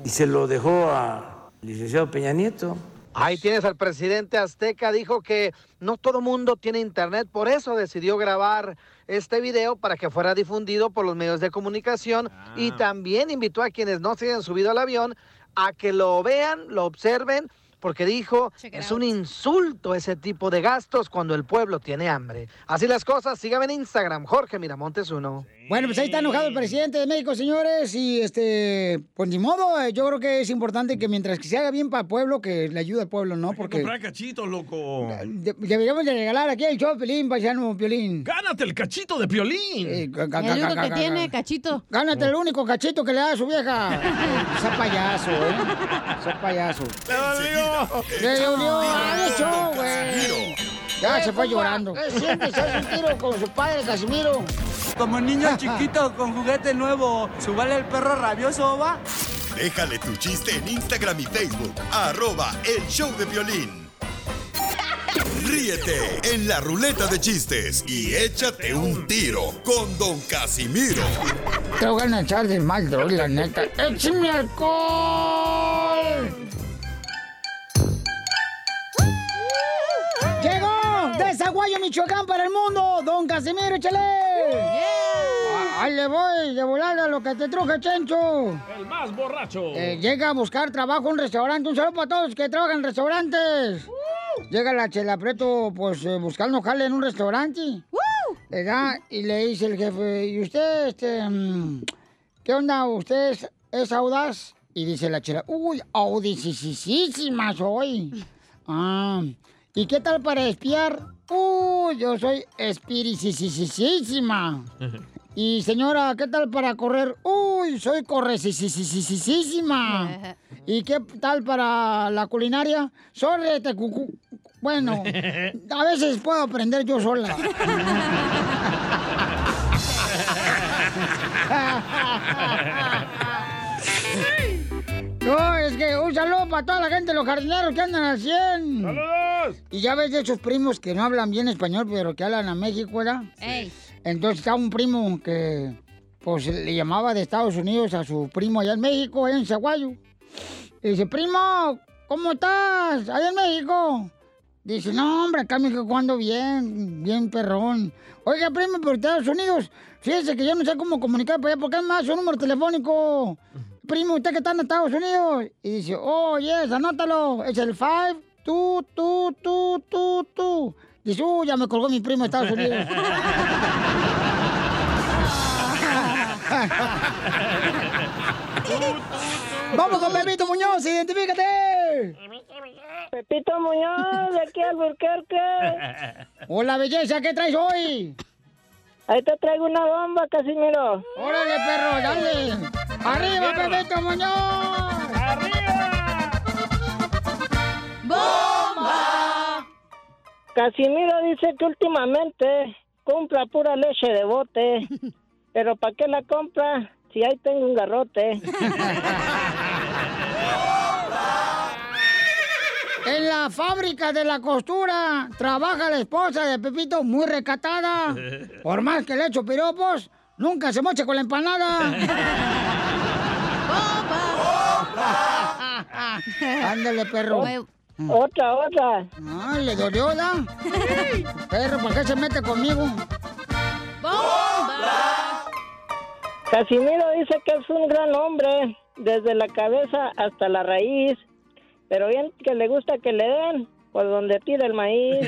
S2: y se lo dejó al licenciado Peña Nieto.
S6: Ahí tienes al presidente azteca, dijo que no todo mundo tiene internet, por eso decidió grabar este video para que fuera difundido por los medios de comunicación y también invitó a quienes no se hayan subido al avión a que lo vean, lo observen, porque dijo, es un insulto ese tipo de gastos cuando el pueblo tiene hambre. Así las cosas, síganme en Instagram, Jorge Miramontes uno.
S1: Bueno, pues ahí está enojado el presidente de México, señores, y este, pues ni modo, eh, yo creo que es importante que mientras que se haga bien para el pueblo, que le ayude al pueblo, ¿no? Porque
S3: Comprar cachitos, loco.
S1: de- deberíamos de regalar aquí el show de Pelín, paisano Piolín.
S3: Gánate el cachito de piolín.
S8: El único que tiene cachito.
S1: Gánate el único cachito que le da a su vieja. Ese payaso, ¿eh? Ese payaso. Le dolió. Ay, show, güey. Ya se fue llorando. ¿Qué sientes? ¿Haz un tiro con su padre, Casimiro?
S26: Como niño chiquito con juguete nuevo, ¿subale el perro rabioso, va?
S5: Déjale tu chiste en Instagram y Facebook. Arroba El Show de Violín. Ríete en la ruleta de chistes y échate un tiro con Don Casimiro.
S1: Te voy a echar de mal, droga, la neta. ¡Échame alcohol! Michoacán para el mundo, Don Casimiro, échale. Ah, Ahí le voy, de volada a lo que te truje, Chencho.
S3: El más borracho.
S1: Eh, llega a buscar trabajo en un restaurante. Un saludo para todos los que trabajan en restaurantes. Llega la Chela Preto, pues, eh, buscando jale en un restaurante. Le da y le dice el jefe, ¿y usted, este, mm, qué onda? ¿Usted es, es audaz? Y dice la Chela, uy, audicísima soy. Ah, ¿y qué tal para espiar? Uy, yo soy espiricisísima. Y señora, ¿qué tal para correr? Uy, soy correcisísima. ¿Y qué tal para la culinaria? Sórrete, cucú. Bueno, a veces puedo aprender yo sola. No, es que un saludo para toda la gente, los jardineros que andan al 100.
S3: ¡Saludos!
S1: Y ya ves de esos primos que no hablan bien español, pero que hablan a México, ¿verdad?
S8: Ey.
S1: Entonces está un primo que, pues, le llamaba de Estados Unidos a su primo allá en México, allá en Zaguayo. Y dice, primo, ¿cómo estás? Allá en México. Dice, no, hombre, acá en México ando bien, bien perrón. Oiga, primo, por Estados Unidos, fíjese que yo no sé cómo comunicar para allá, porque es más su número telefónico. Primo, usted que está en Estados Unidos. Y dice, oh, yes, anótalo. Es el 5, tú, tú, tú, tú, tú. Dice, uh, ya me colgó mi primo de Estados Unidos. Vamos con Pepito Muñoz, identifícate.
S17: Pepito Muñoz, de aquí al Burquerque.
S1: Hola, belleza, ¿qué traes hoy?
S17: Ahí te traigo una bomba, Casimiro.
S1: Órale, perro, dale. ¡Arriba, Pepito Muñoz!
S8: ¡Bomba!
S17: Casimiro dice que últimamente compra pura leche de bote. Pero ¿para qué la compra si ahí tengo un garrote?
S1: En la fábrica de la costura trabaja la esposa de Pepito muy recatada. Por más que le echo piropos, nunca se mocha con la empanada. Ándale, perro.
S17: Otra, otra.
S1: Ay, le dolió, ¿da? Perro, ¿por qué se mete conmigo?
S17: Casimiro dice que es un gran hombre, desde la cabeza hasta la raíz. Pero bien que le gusta que le den por donde tira el maíz.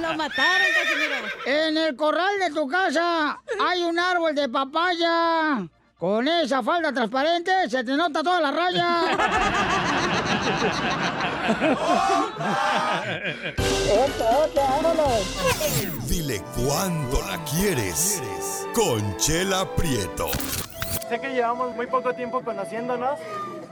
S8: Lo mataron, Casimiro.
S1: En el corral de tu casa hay un árbol de papaya. Con esa falda transparente se te nota toda la raya.
S17: Otra, otra, vámonos.
S5: Dile cuándo la quieres. Conchela Prieto.
S26: Sé que llevamos muy poco tiempo conociéndonos.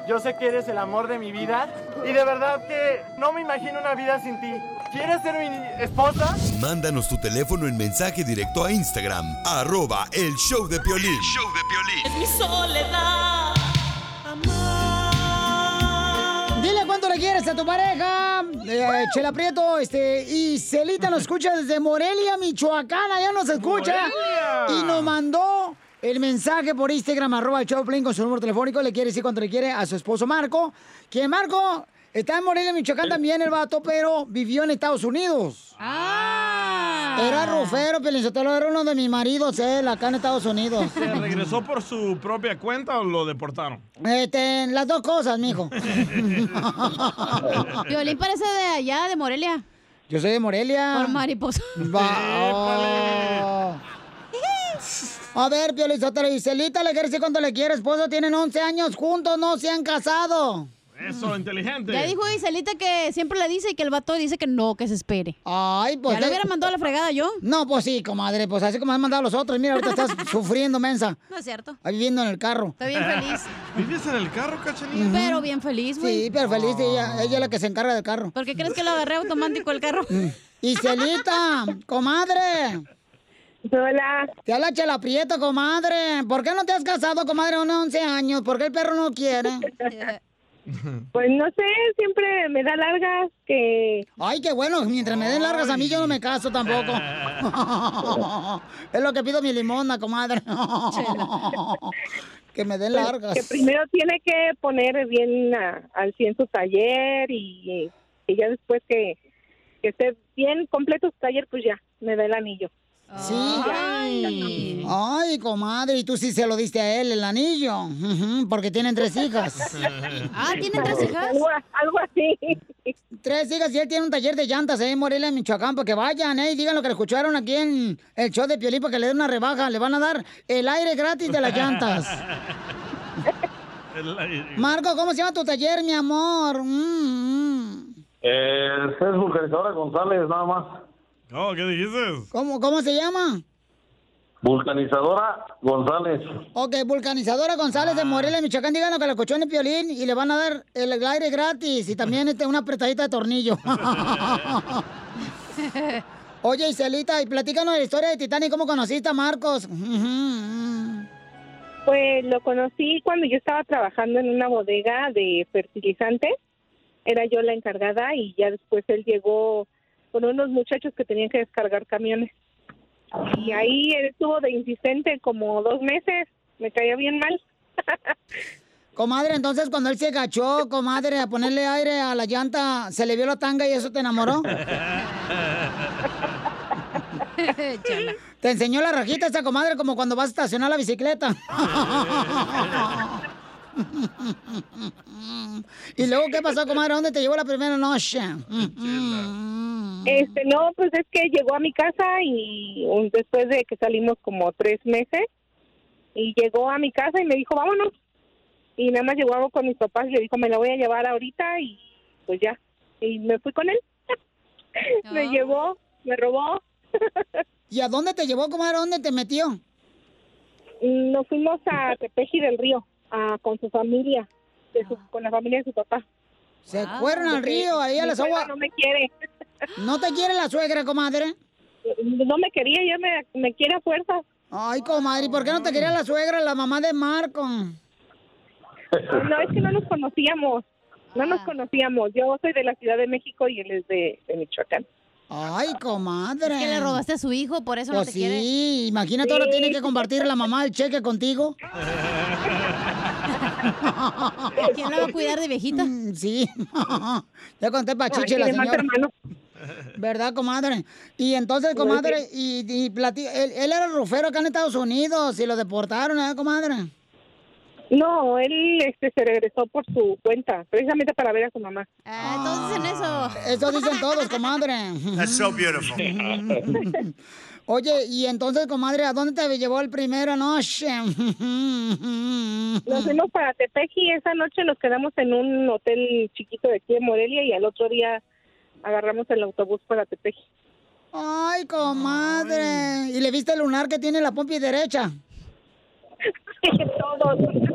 S26: Yo sé que eres el amor de mi vida. Y de verdad que no me imagino una vida sin ti. ¿Quieres ser mi esposa?
S5: Mándanos tu teléfono en mensaje directo a Instagram, arroba el show de Piolín.
S12: Es mi soledad.
S1: Dile cuánto le quieres a tu pareja. Eh, Chela Prieto, este, y Celita nos escucha desde Morelia, Michoacán, allá nos escucha.
S12: ¡Morelia!
S1: Y nos mandó el mensaje por Instagram, arroba el Choplin con su número telefónico. Le quiere decir cuánto le quiere a su esposo Marco. Que Marco está en Morelia, Michoacán también, el vato, pero vivió en Estados Unidos.
S8: Ah.
S1: Era rufero, Pelizotelo, era uno de mis maridos, él, acá en Estados Unidos.
S3: ¿Se regresó por su propia cuenta o lo deportaron?
S1: Este, las dos cosas, mijo.
S8: Violín parece de allá, de Morelia.
S1: Yo soy de Morelia.
S8: Por mariposa.
S1: Va- oh. A ver, Piolizotelo y Celita, le quiere decir cuánto le quiere, esposo. Tienen 11 años juntos, no se han casado.
S3: Eso, inteligente.
S8: Ya dijo Iselita que siempre le dice y que el vato dice que no, que se espere.
S1: Ay, pues.
S8: Ya le hubiera mandado a la fregada yo.
S1: No, pues sí, comadre, pues así como han mandado los otros. Mira, ahorita estás sufriendo, mensa.
S8: No es cierto.
S1: Ahí viviendo en el carro.
S8: Está bien feliz.
S3: ¿Vives en el carro, cachanilla?
S8: Pero bien feliz, güey.
S1: Sí, pero feliz, ella, ella es la que se encarga del carro.
S8: ¿Por qué crees que lo agarré automático el carro?
S1: Y Celita, comadre.
S17: Hola.
S1: Te habla Chela Prieto, comadre. ¿Por qué no te has casado, comadre, a unos 11 años? ¿Por qué el perro no quiere?
S17: Pues no sé, siempre me da largas que...
S1: Ay, qué bueno. Mientras me den largas a mí, yo no me caso tampoco. es lo que pido mi limona, comadre. que me den
S17: pues,
S1: largas.
S17: Que primero tiene que poner bien a- al 100 su taller y, y ya después que, que esté bien completo su taller, pues ya, me da el anillo.
S1: Sí.
S17: Ay.
S1: Ay, comadre, y tú sí se lo diste a él el anillo. Porque tienen tres hijas.
S8: Ah, ¿tienen tres hijas?
S17: Algo, algo así.
S1: Tres hijas y él tiene un taller de llantas eh, en Morelia, Michoacán, para que vayan, eh, y digan lo que le escucharon aquí en el show de Piolín para que le den una rebaja. Le van a dar el aire gratis de las llantas. Marco, ¿cómo se llama tu taller, mi amor? Mm, mm.
S14: Eh, es González, nada más.
S3: Oh, ¿qué dijiste?
S1: ¿Cómo, ¿Cómo se llama?
S14: Vulcanizadora González.
S1: Ok, vulcanizadora González de Morelia, Michoacán, digan lo que escuchó en el Piolín y le van a dar el aire gratis y también este, una apretadita de tornillo. Oye, Iselita, y platícanos la historia de Titanic, ¿cómo conociste a Marcos?
S17: Pues lo conocí cuando yo estaba trabajando en una bodega de fertilizantes. Era yo la encargada y ya después él llegó con unos muchachos que tenían que descargar camiones. Y ahí él estuvo de insistente como dos meses. Me caía bien mal.
S1: Comadre, entonces cuando él se agachó, comadre, a ponerle aire a la llanta, ¿se le vio la tanga y eso te enamoró? Te enseñó la rajita esa comadre como cuando vas a estacionar la bicicleta. ¿Y luego qué pasó, comadre? ¿Dónde te llevó la primera noche?
S17: Este, no, pues es que llegó a mi casa y un- después de que salimos como tres meses, y llegó a mi casa y me dijo, vámonos. Y nada más llegó con mis papás y le dijo, me la voy a llevar ahorita y pues ya. Y me fui con él. me llevó, me robó.
S1: ¿Y a dónde te llevó, comadre? ¿A dónde te metió?
S17: Nos fuimos a Tepeji del Río, a, con su familia, de su- con la familia de su papá.
S1: Se fueron al río, ahí a las aguas.
S17: No me quiere.
S1: ¿No te quiere la suegra, comadre?
S17: No me quería, ella me, me quiere a fuerza.
S1: Ay, comadre, ¿y por qué no te quería la suegra, la mamá de Marco?
S17: No, es que no nos conocíamos. No nos conocíamos. Yo soy de la Ciudad de México y él es de, de Michoacán.
S1: Ay, comadre.
S8: Es que le robaste a su hijo, por eso no
S1: Pues
S8: te
S1: sí,
S8: quiere.
S1: imagínate ahora tiene que compartir la mamá el cheque contigo.
S8: ¿Quién la va a cuidar de viejita?
S1: Mm, Sí. ya conté pachiche la señora. ¿Verdad, comadre? Y entonces,
S17: Sí,
S1: comadre, y, y él, él era rufero acá en Estados Unidos y lo deportaron, ¿eh, comadre?
S17: No, él este, se regresó por su cuenta, precisamente para ver a su mamá.
S8: Ah, entonces en eso.
S1: Eso dicen todos, comadre.
S12: That's so beautiful.
S1: Oye, y entonces, comadre, ¿a dónde te llevó el primera noche?
S17: Nos fuimos para Tepeji. Esa noche nos quedamos en un hotel chiquito de aquí de Morelia y al otro día agarramos el autobús para Tepeji.
S1: Ay, comadre. ¿Y le viste el lunar que tiene la pompi derecha?
S17: Todos.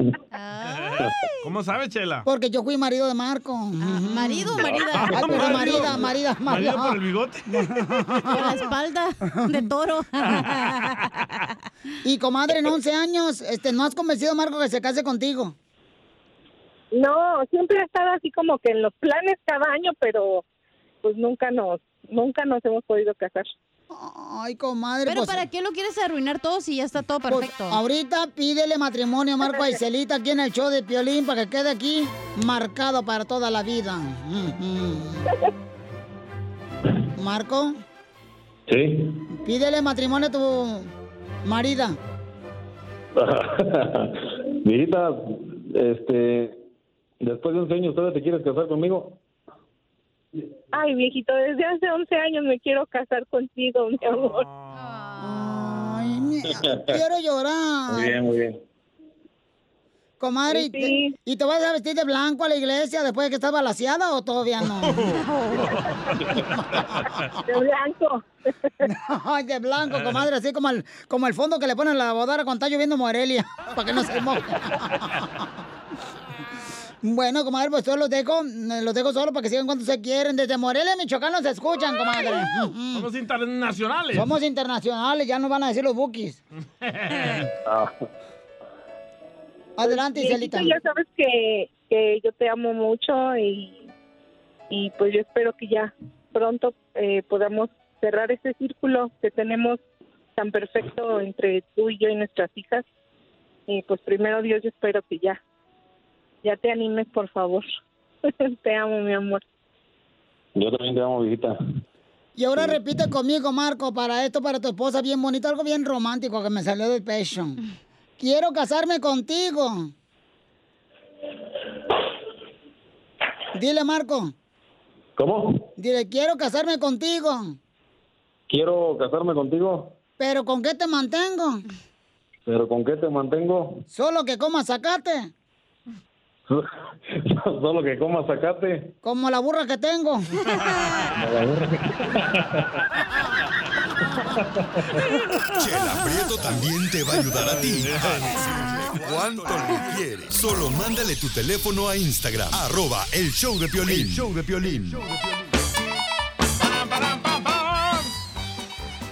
S3: ¿Cómo sabe, Chela?
S1: Porque yo fui marido de Marco.
S8: ¿Marido o marida?
S1: Ay, pero marida, marida, marida.
S3: ¿Marido por el bigote?
S8: Por la espalda de toro.
S1: Y comadre, en 11 años, este, ¿no has convencido a Marco que se case contigo?
S17: No, siempre ha estado así como que en los planes cada año, pero pues nunca nos, nunca nos hemos podido casar.
S1: Ay, comadre.
S8: Pero
S1: pues-
S8: ¿para qué lo quieres arruinar todo si ya está todo
S1: Pues,
S8: perfecto?
S1: ahorita pídele matrimonio a Marco Aicelita aquí en el show de Piolín para que quede aquí marcado para toda la vida. Marco,
S14: Sí.
S1: pídele matrimonio a tu marida.
S14: Mijita, este, después de 11 años, ¿todavía te quieres casar conmigo?
S17: Ay, viejito, desde hace 11 años me quiero casar contigo, mi amor.
S1: Ay, mi- quiero llorar.
S14: Muy bien, muy bien.
S1: Comadre, ¿y te, ¿y te vas a vestir de blanco a la iglesia después de que estás balaseada o todavía no?
S17: De blanco.
S1: Ay, de blanco, comadre, así como el, como el fondo que le ponen a la bodara cuando está lloviendo en Morelia, para que no se moje. Bueno, comadre, pues yo los dejo, eh, los dejo solo para que sigan cuando se quieren. Desde Morelia, Michoacán, nos escuchan, comadre.
S3: Somos internacionales.
S1: Somos internacionales, ya nos van a decir los bookies. Adelante,
S17: Viejito,
S1: Iselita.
S17: Ya sabes que, que yo te amo mucho y, y pues yo espero que ya pronto eh, podamos cerrar ese círculo que tenemos tan perfecto entre tú y yo y nuestras hijas. Y pues primero Dios, yo espero que ya, ya te animes, por favor. te amo, mi amor.
S14: Yo también te amo, viejita.
S1: Y ahora repite conmigo, Marco, para esto, para tu esposa, bien bonito, algo bien romántico que me salió del pecho. Quiero casarme contigo. Dile, Marco.
S14: ¿Cómo?
S1: Dile, quiero casarme contigo.
S14: Quiero casarme contigo,
S1: ¿Pero con qué te mantengo?
S14: pero ¿con qué te mantengo?
S1: Solo que comas zacate,
S14: Solo que comas sacate.
S1: como la burra que tengo.
S5: Chela Prieto también te va a ayudar a ti a decirle cuánto le quieres. Solo mándale tu teléfono a Instagram, arroba el show de Piolín. El show de Piolín.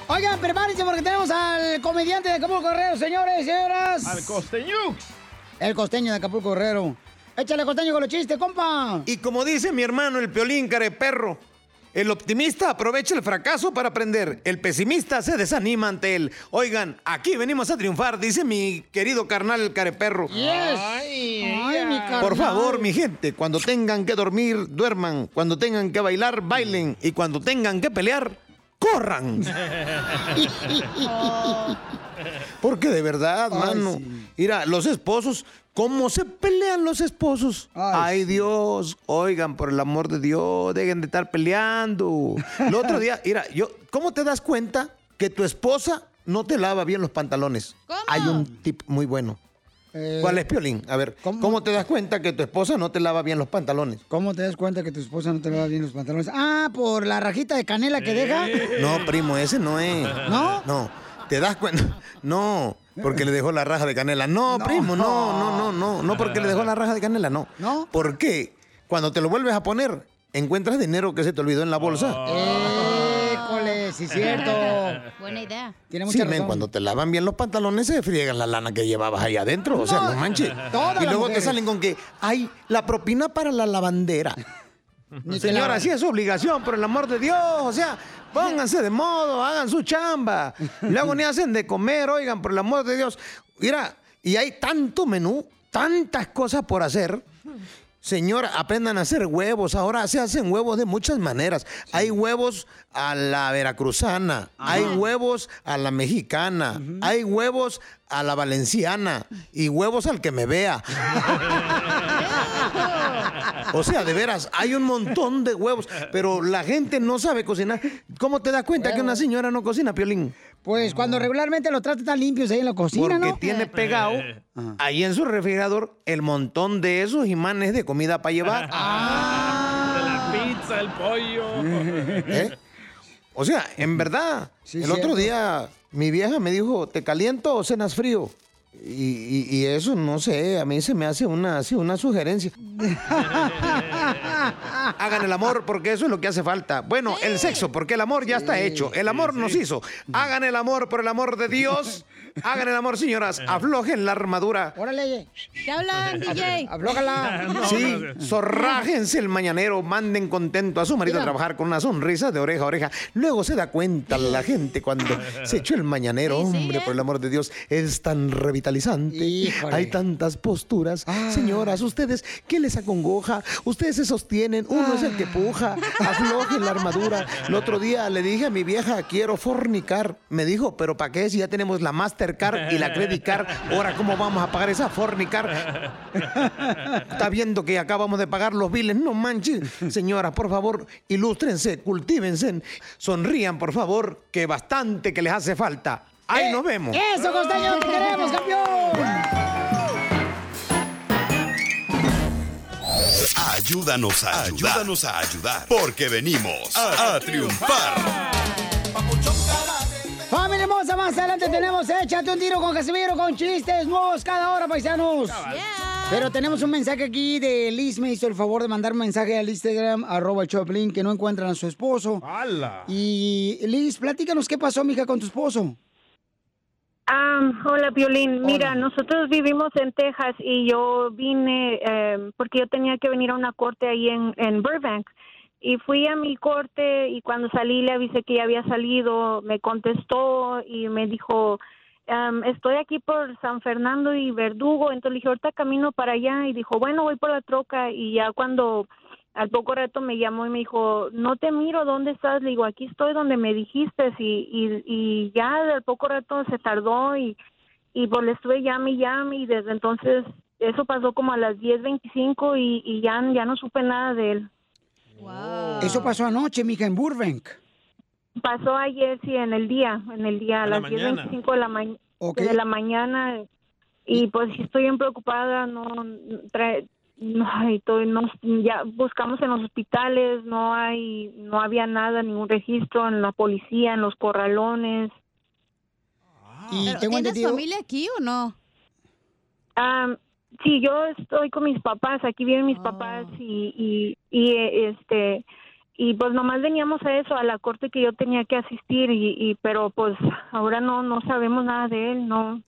S1: Oigan, prepárense porque tenemos al comediante de Acapulco Correro, señores y señoras.
S3: Al costeño.
S1: El costeño de Acapulco Correro. Échale costeño con los chistes, compa.
S15: Y como dice mi hermano el piolín careperro, el optimista aprovecha el fracaso para aprender, el pesimista se desanima ante él. Oigan, aquí venimos a triunfar, dice mi querido carnal el careperro.
S1: Ay, mi carnal.
S15: Por favor, mi gente, cuando tengan que dormir, duerman. Cuando tengan que bailar, bailen. Y cuando tengan que pelear, corran. Porque de verdad, mano. Mira, los esposos ¿Cómo se pelean los esposos? Ay, Dios, oigan, por el amor de Dios, dejen de estar peleando. El otro día, mira, yo, ¿cómo te das cuenta que tu esposa no te lava bien los pantalones? Hay un tip muy bueno.
S1: Eh,
S15: ¿Cuál es, Piolín? A ver, ¿cómo? te das cuenta que tu esposa no te lava bien los pantalones?
S1: ¿Cómo te das cuenta que tu esposa no te lava bien los pantalones? Ah, por la rajita de canela que deja.
S15: No, primo, ese no es.
S1: ¿No?
S15: No, te das cuenta. No, porque le dejó la raja de canela. No, primo, no, no, no, no. No porque le dejó la raja de canela, no.
S1: ¿No?
S15: ¿Por qué? Cuando te lo vuelves a poner, encuentras dinero que se te olvidó en la bolsa.
S1: École, sí, cierto.
S8: Buena idea.
S1: Tiene
S15: Sí,
S1: mucha
S15: men,
S1: razón.
S15: cuando te lavan bien los pantalones se friegan la lana que llevabas ahí adentro. O sea,
S1: No,
S15: manches.
S1: todas
S15: Y luego te salen con que, ay, la propina para la lavandera. Señora, sí es su obligación, por el amor de Dios. O sea, pónganse de modo, hagan su chamba. Luego ni hacen de comer, oigan, por el amor de Dios. Mira, y hay tanto menú, tantas cosas por hacer. Señora, aprendan a hacer huevos. Ahora se hacen huevos de muchas maneras. Hay huevos a la veracruzana, hay huevos a la mexicana, hay huevos a la valenciana y huevos al que me vea. O sea, de veras, hay un montón de huevos, pero la gente no sabe cocinar. ¿Cómo te das cuenta que una señora no cocina, Piolín?
S1: Pues cuando regularmente lo tratan tan limpios ahí en la cocina,
S15: Porque
S1: ¿no?
S15: tiene pegado ahí en su refrigerador el montón de esos imanes de comida para llevar.
S3: De la pizza, el pollo.
S15: ¿Eh? O sea, en verdad, el
S3: cierto.
S15: otro día mi vieja me dijo, ¿te caliento o cenas frío? Y, y- y eso, no sé, a mí se me hace una, una sugerencia. Hagan el amor porque eso es lo que hace falta. Bueno, el sexo, porque el amor ya está hecho. El amor nos hizo. Hagan el amor por el amor de Dios. Hagan el amor, señoras. Aflojen la armadura.
S1: Órale.
S8: ¿Qué hablan, DJ?
S1: Aflójala.
S15: Sí, zorrájense el mañanero, manden contento a su marido a trabajar con una sonrisa de oreja a oreja. Luego se da cuenta la gente cuando se echó el mañanero, hombre, por el amor de Dios, es tan revitalizante.
S1: Híjole.
S15: Hay tantas posturas. Señoras, ustedes, ¿qué les acongoja? Ustedes se sostienen, uno es el que puja, aflojen la armadura. El otro día le dije a mi vieja, quiero fornicar. Me dijo, ¿pero para qué si ya tenemos la Mastercard y la Credit Card? Ahora, ¿cómo vamos a pagar esa fornicar? Está viendo que acabamos de pagar los biles. No manches. Señoras, por favor, ilústrense, cultívense. Sonrían, por favor, que bastante que les hace falta. Ahí nos vemos.
S1: ¡Eso, costeño! ¡Te queremos, campeón!
S5: Ayúdanos a ayudar. Ayúdanos a ayudar. Porque venimos a, a triunfar.
S1: Familia hermosa, más adelante tenemos Échate un tiro con Casimiro con chistes nuevos cada hora, paisanos. Pero tenemos un mensaje aquí de Liz. Me hizo el favor de mandar un mensaje al Instagram, arroba Choplin, que no encuentran a su esposo.
S3: ¡Hala!
S1: Y Liz, platícanos qué pasó, mija, con tu esposo.
S21: Hola, Violín. Mira, nosotros vivimos en Texas y yo vine eh, porque yo tenía que venir a una corte ahí en, en Burbank. Y fui a mi corte y cuando salí le avisé que ya había salido, me contestó y me dijo, "Am, estoy aquí por San Fernando y Verdugo. Entonces le dije, ahorita camino para allá y dijo, bueno, voy por la troca. Y ya cuando al poco rato me llamó y me dijo, no te miro, ¿dónde estás? Le digo, aquí estoy donde me dijiste y, y, y ya al poco rato se tardó y, y pues le estuve llame y llame y desde entonces eso pasó como a las 10.25 y, y ya, ya no supe nada de él.
S1: Eso pasó anoche, mija, en Burbank.
S21: Pasó ayer, sí, en el día, en el día, a
S1: la
S21: las
S1: mañana.
S21: 10.25 de la, ma de la mañana y pues sí estoy bien preocupada, no trae, no, ay, todo- no, ya buscamos en los hospitales, no hay, no había nada, ningún registro en la policía, en los corralones.
S1: Y
S8: ¿Pero
S1: tengo
S8: ¿Tienes
S1: entendido-
S8: familia aquí o no?
S21: Am, sí, yo estoy con mis papás, aquí viven mis papás y, y, y este y pues nomás veníamos a eso, a la corte que yo tenía que asistir y, y pero pues ahora no no sabemos nada de él, no.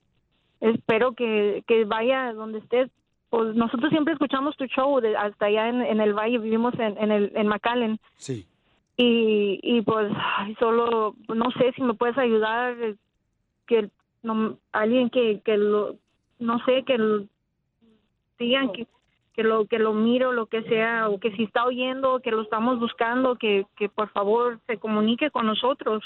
S21: Espero que, que vaya donde estés. Pues nosotros siempre escuchamos tu show de, hasta allá en, en el valle, vivimos en, en el en McAllen
S1: Sí.
S21: y, y pues solo no sé si me puedes ayudar eh, que no, alguien que, que lo no sé que lo- digan que, que lo que lo miro lo que sea o que si está oyendo que lo estamos buscando que, que por favor se comunique con nosotros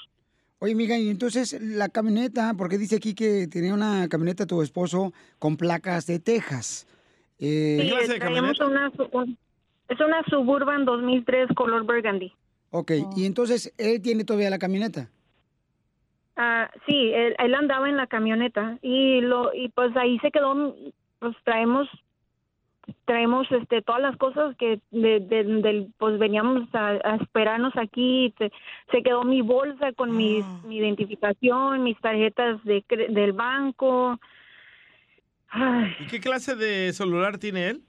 S1: Oye, mija, y entonces la camioneta, porque dice aquí que tenía una camioneta tu esposo con placas de Texas. Eh,
S21: Sí, traemos una, es una Suburban 2003 color burgundy.
S1: Ok, y entonces él tiene todavía la camioneta.
S21: Ah, sí, él, él andaba en la camioneta y lo y pues ahí se quedó. Pues traemos traemos este todas las cosas que de, pues veníamos a, a esperarnos aquí. Se, se quedó mi bolsa con mis, mi identificación, mis tarjetas de cre- del banco. Ay,
S3: ¿Y qué clase de celular tiene él?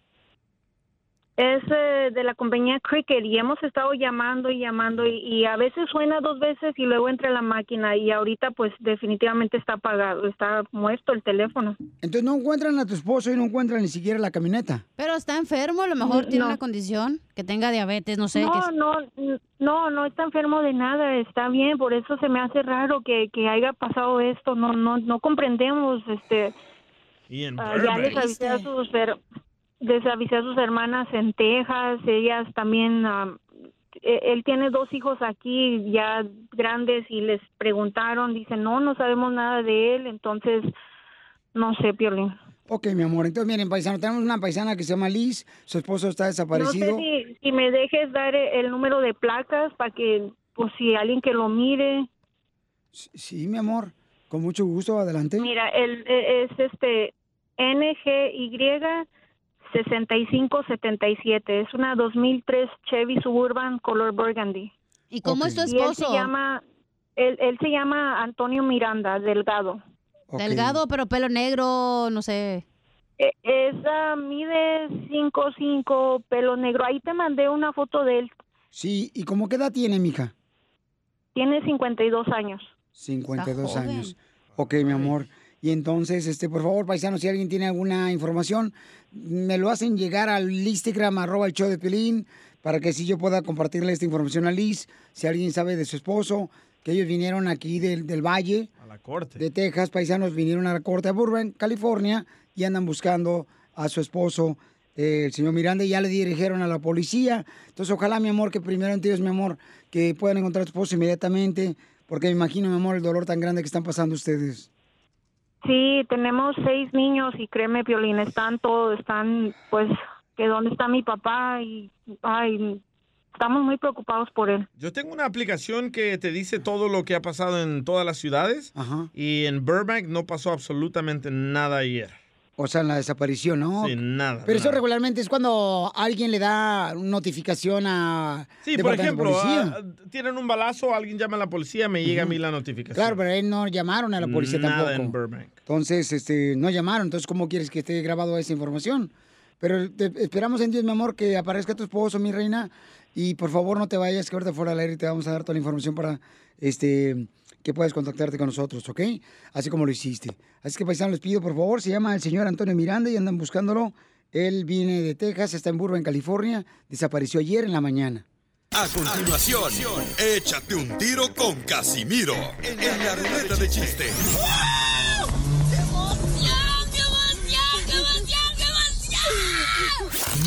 S21: Es eh, de la compañía Cricket y hemos estado llamando y llamando y, y a veces suena dos veces y luego entra la máquina y ahorita pues definitivamente está apagado, está muerto el teléfono.
S1: Entonces no encuentran a tu esposo y no encuentran ni siquiera la camioneta.
S8: Pero está enfermo, a lo mejor tiene
S21: No.
S8: una condición, que tenga diabetes, no sé.
S21: No,
S8: que-
S21: no, no, no está enfermo de nada, está bien, por eso se me hace raro que, que haya pasado esto, no, no, no comprendemos, este,
S3: Y en
S21: Ah, ya les avisé a sus her- les avisé a sus hermanas en Texas, ellas también e- él tiene dos hijos aquí ya grandes y les preguntaron, dicen, "No, no sabemos nada de él", entonces no sé, Piolín.
S1: Ok, mi amor. Entonces, miren, paisano, tenemos una paisana que se llama Liz. Su esposo está
S21: No
S1: desaparecido.
S21: sé si, si me dejes dar e- el número de placas para que pues si alguien que lo mire.
S1: Sí, mi amor. Con mucho gusto, adelante.
S21: Mira, el e- es este NGY 6577. Es una 2003 Chevy Suburban color burgundy.
S8: ¿Y cómo es tu
S21: Y él
S8: esposo?
S21: se llama él, él se llama Antonio Miranda Delgado.
S8: Delgado, pero pelo negro, no sé.
S21: E- Esa mide 5'5", pelo negro. Ahí te mandé una foto de él.
S1: Sí, ¿y cómo qué edad tiene, mija?
S21: Tiene 52 años.
S1: 52
S21: Está joven.
S1: años. Ok, mi amor. Y entonces, este, por favor, paisano, si alguien tiene alguna información, me lo hacen llegar al Instagram, arroba el show de Pelín, para que si yo pueda compartirle esta información a Liz. Si alguien sabe de su esposo, que ellos vinieron aquí del, del Valle,
S3: A la corte.
S1: de Texas, paisanos vinieron a la corte de Burbank, California, y andan buscando a su esposo, eh, el señor Miranda, y ya le dirigieron a la policía. Entonces, ojalá, mi amor, que primero en Dios, mi amor, que puedan encontrar a tu esposo inmediatamente, porque me imagino, mi amor, el dolor tan grande que están pasando ustedes.
S21: Sí, tenemos seis niños y créeme, Piolín, están todos, están, pues, que dónde está mi papá y, ay, estamos muy preocupados por él.
S3: Yo tengo una aplicación que te dice todo lo que ha pasado en todas las ciudades. Y en Burbank no pasó absolutamente nada ayer.
S1: O sea, en la desaparición, ¿no?
S3: Sí, nada.
S1: Pero eso
S3: nada.
S1: regularmente es cuando alguien le da notificación a...
S3: Sí, por ejemplo, ah, tienen un balazo, alguien llama a la policía, me llega a mí la notificación.
S1: Claro, pero él no llamaron a la policía
S3: Nada
S1: tampoco.
S3: en Burbank.
S1: Entonces, este, no llamaron. Entonces, ¿cómo quieres que esté grabado esa información? Pero esperamos en Dios, mi amor, que aparezca tu esposo, mi reina. Y por favor, no te vayas, que ahorita fuera al aire te vamos a dar toda la información para este que puedas contactarte con nosotros, ¿ok? Así como lo hiciste. Así que, paisano, les pido, por favor, se llama el señor Antonio Miranda y andan buscándolo. Él viene de Texas, está en Burbank, California. Desapareció ayer en la mañana.
S5: A continuación, échate un tiro con Casimiro en la ruleta de chiste.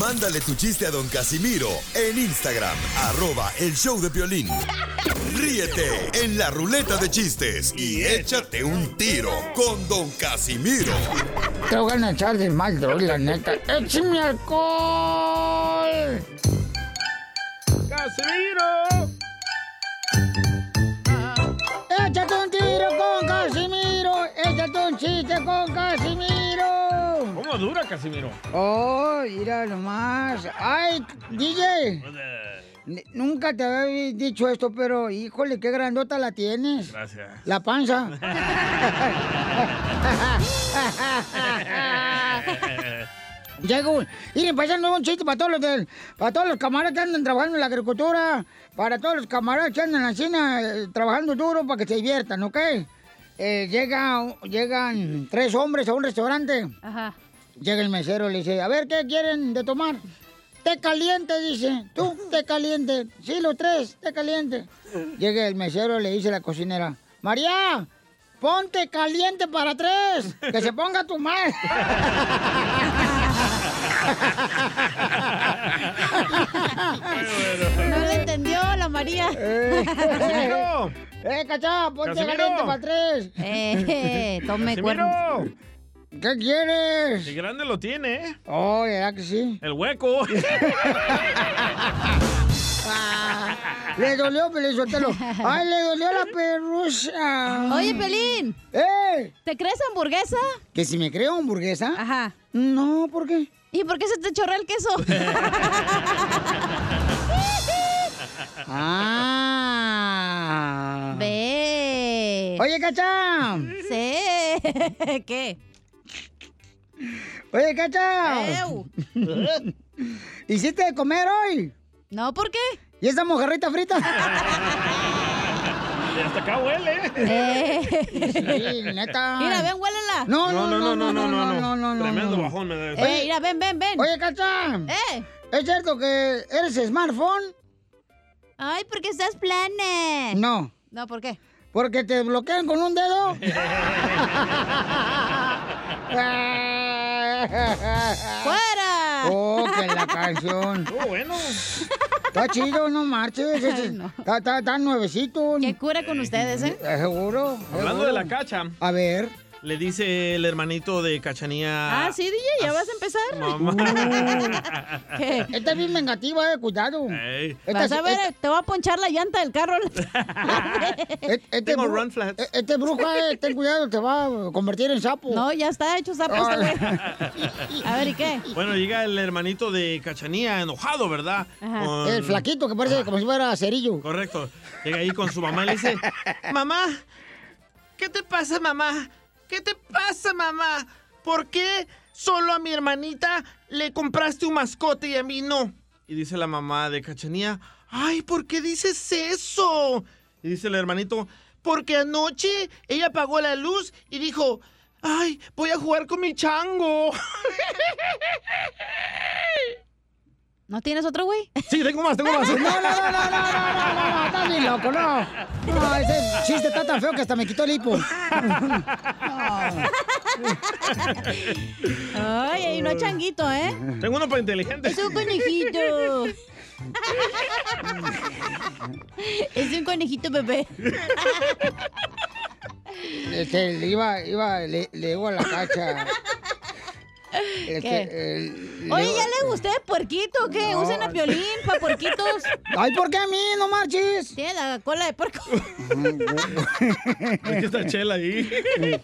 S5: Mándale tu chiste a don Casimiro en Instagram, arroba el show de violín. Ríete en la ruleta de chistes y échate un tiro con don Casimiro.
S1: Te voy a echar de mal, droga, la neta. ¡Échame alcohol!
S3: ¡Casimiro!
S1: ¡Échate un tiro con Casimiro! ¡Échate un chiste con Casimiro!
S3: ¿Cómo dura, Casimiro?
S1: ¡Oh, mira nomás! ¡Ay, DJ! Nunca te había dicho esto, pero híjole, qué grandota la tienes.
S3: Gracias.
S1: La panza. Llego, miren, pasando un chiste para todos los del- para todos los camaradas que andan trabajando en la agricultura, para todos los camaradas que andan así eh, trabajando duro para que se diviertan, ¿ok? Eh, llega, llegan tres hombres a un restaurante.
S8: Ajá.
S1: Llega el mesero y le dice, a ver, ¿qué quieren de tomar? Té caliente, dice. ¿Tú? Té caliente. Sí, los tres, té caliente. Llega el mesero y le dice a la cocinera, María, ponte caliente para tres, que se ponga tu madre.
S8: No le entendió la María.
S1: ¡Eh, cachá! ¡Ponte
S8: Casimiro.
S1: caliente para tres!
S8: Eh, tome
S3: Casimiro.
S1: ¿Qué quieres?
S3: El grande lo tiene, ¿eh?
S1: Oh, ya que sí.
S3: El hueco.
S1: Le dolió, Pelizotelo. Ay, le dolió la perrucha.
S8: Oye, Pelín.
S1: ¡Eh!
S8: ¿Te crees hamburguesa?
S1: ¿Que si me creo hamburguesa?
S8: Ajá.
S1: No, ¿por qué?
S8: ¿Y por qué se te chorrea el queso?
S1: ah.
S8: Ve.
S1: Oye, Cacha.
S8: Sí. ¿Qué?
S1: Oye, Cacha. ¿Hiciste de comer hoy?
S8: No, ¿por qué?
S1: ¿Y esa mojarrita frita?
S3: Hasta acá huele.
S8: Eh.
S1: Sí, neta.
S8: Mira, ven, huélela.
S1: No, no, no, no, no, no, no, no, no.
S3: Tremendo
S1: no.
S3: bajón me da.
S8: Eh, mira, ven, ven, ven.
S1: Oye, Cacha.
S8: Eh.
S1: ¿Es cierto que eres smartphone?
S8: Ay, porque estás plana.
S1: No.
S8: No, ¿por qué?
S1: Porque te bloquean con un dedo.
S8: ¡Fuera!
S1: Oh, que la canción.
S3: Oh, bueno.
S1: Está chido, no marches.
S8: Ay, no.
S1: Está, está, está nuevecito.
S8: ¿Qué cura con ustedes, eh?
S1: Eh, Seguro.
S3: Hablando
S1: seguro.
S3: de la cacha,
S1: A ver.
S3: Le dice el hermanito de Cachanía.
S8: Ah, sí, DJ, ¿ya vas a empezar?
S3: Mamá.
S8: ¿Qué?
S1: Esta es bien vengativa, eh, cuidado.
S3: Ey.
S1: Esta
S8: Vas a ver,
S1: esta-
S8: te voy a ponchar la llanta del carro.
S1: este
S3: Tengo
S1: bru-
S3: run flats.
S1: eh, Este bruja, eh, ten cuidado, te va a convertir en sapo.
S8: No, ya está hecho sapo este güey. A ver, ¿y qué?
S3: Bueno, llega el hermanito de Cachanía enojado, ¿verdad? Con-
S1: El flaquito que parece como si fuera cerillo.
S3: Correcto. Llega ahí con su mamá y le dice, mamá, ¿qué te pasa, mamá? ¿Qué te pasa, mamá? ¿Por qué solo a mi hermanita le compraste un mascote y a mí no? Y dice la mamá de Cachanía, ay, ¿por qué dices eso? Y dice el hermanito, porque anoche ella apagó la luz y dijo, ay, voy a jugar con mi chango.
S8: ¿No tienes otro güey?
S3: Sí, tengo más, tengo más.
S1: No, no, no, no, no, no, no, no, no, estás bien loco, no. No, ese chiste está tan feo que hasta me quitó el hipo.
S8: Ay, y no changuito, ¿eh?
S3: Tengo uno para inteligente.
S8: Es un conejito. Es un conejito bebé.
S1: Este, iba, iba, le, le digo a la cacha. Este, eh,
S8: Oye, ¿ya le gusté puerquito? ¿Qué?
S1: No.
S8: ¿Usan a violín para puerquitos?
S1: Ay, ¿por qué a mí? No marches.
S8: Tiene la cola de puerco.
S3: Es que está chela ahí.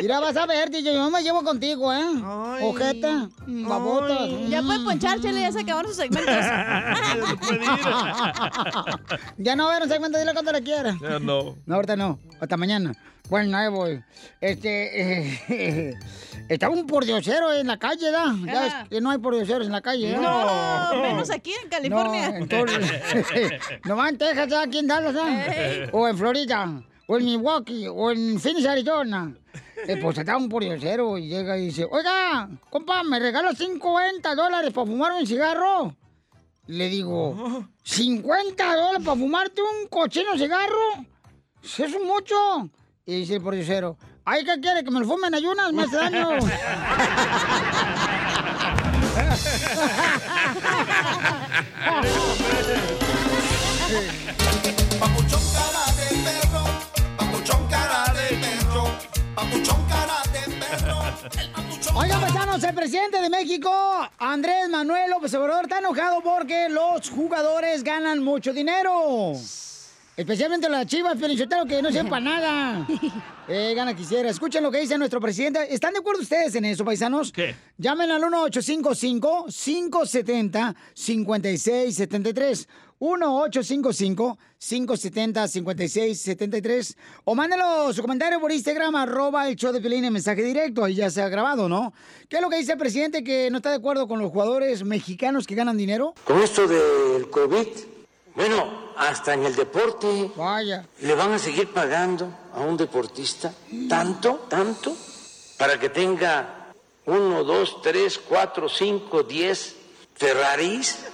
S1: Mira, vas a ver, DJ, yo me llevo contigo, ¿eh? Ojeta, babota.
S8: Ya puede ponchársele, ya se acabaron sus segmentos.
S1: ya no va a ver un segmento, dile cuando le quiera.
S3: Ya no.
S1: No, ahorita no. Hasta mañana. Bueno, ahí voy. Este. eh, estaba un pordiosero en la calle, ¿da? Ya
S8: Ajá.
S1: que no hay pordioseros en la calle, ¿eh?
S8: No, menos aquí en California.
S1: No, entonces. nomás en Texas, ¿ya? aquí en Dallas, ¿ya?
S8: Ey.
S1: O en Florida, o en Milwaukee, o en Phoenix, Arizona. Eh, pues estaba un pordiosero y llega y dice: Oiga, compa, ¿me regala 50 dólares para fumar un cigarro? Le digo: ¿50 dólares para fumarte un cochino cigarro? Eso es mucho. Y dice el pordiosero: Ay, ¿qué quiere? ¿Que me lo fume en ayunas? Me hace daño.
S12: Papuchón cara de perro, papuchón cara de perro, papuchón cara de perro. El papuchón
S1: Oigan, paisanos, el presidente de México, Andrés Manuel López Obrador, está enojado porque los jugadores ganan mucho dinero. Especialmente las chivas, Felicitero, que no sepa nada. Eh, gana quisiera. Escuchen lo que dice nuestro presidente. ¿Están de acuerdo ustedes en eso, paisanos?
S3: ¿Qué?
S1: Llamen al 1-855-570-5673. 1-855-570-5673. O mándenlo su comentario por Instagram, arroba el show de Pelín en mensaje directo. Ahí ya se ha grabado, ¿no? ¿Qué es lo que dice el presidente que no está de acuerdo con los jugadores mexicanos que ganan dinero?
S2: Con esto del COVID, bueno, hasta en el deporte
S1: Vaya.
S2: le van a seguir pagando a un deportista tanto, tanto, para que tenga uno, dos, tres, cuatro, cinco, diez Ferraris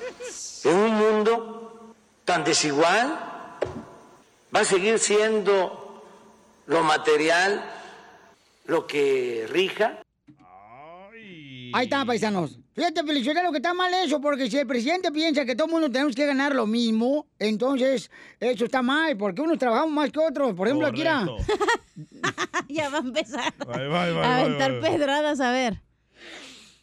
S2: en un mundo tan desigual. Va a seguir siendo lo material lo que rija.
S1: Ahí está, paisanos. Fíjate, lo que está mal eso, porque si el presidente piensa que todo el mundo tenemos que ganar lo mismo, entonces eso está mal, porque unos trabajamos más que otros. Por ejemplo, aquí era...
S8: ya va a empezar.
S3: Bye, bye, bye,
S8: a aventar
S3: bye.
S8: pedradas, a ver.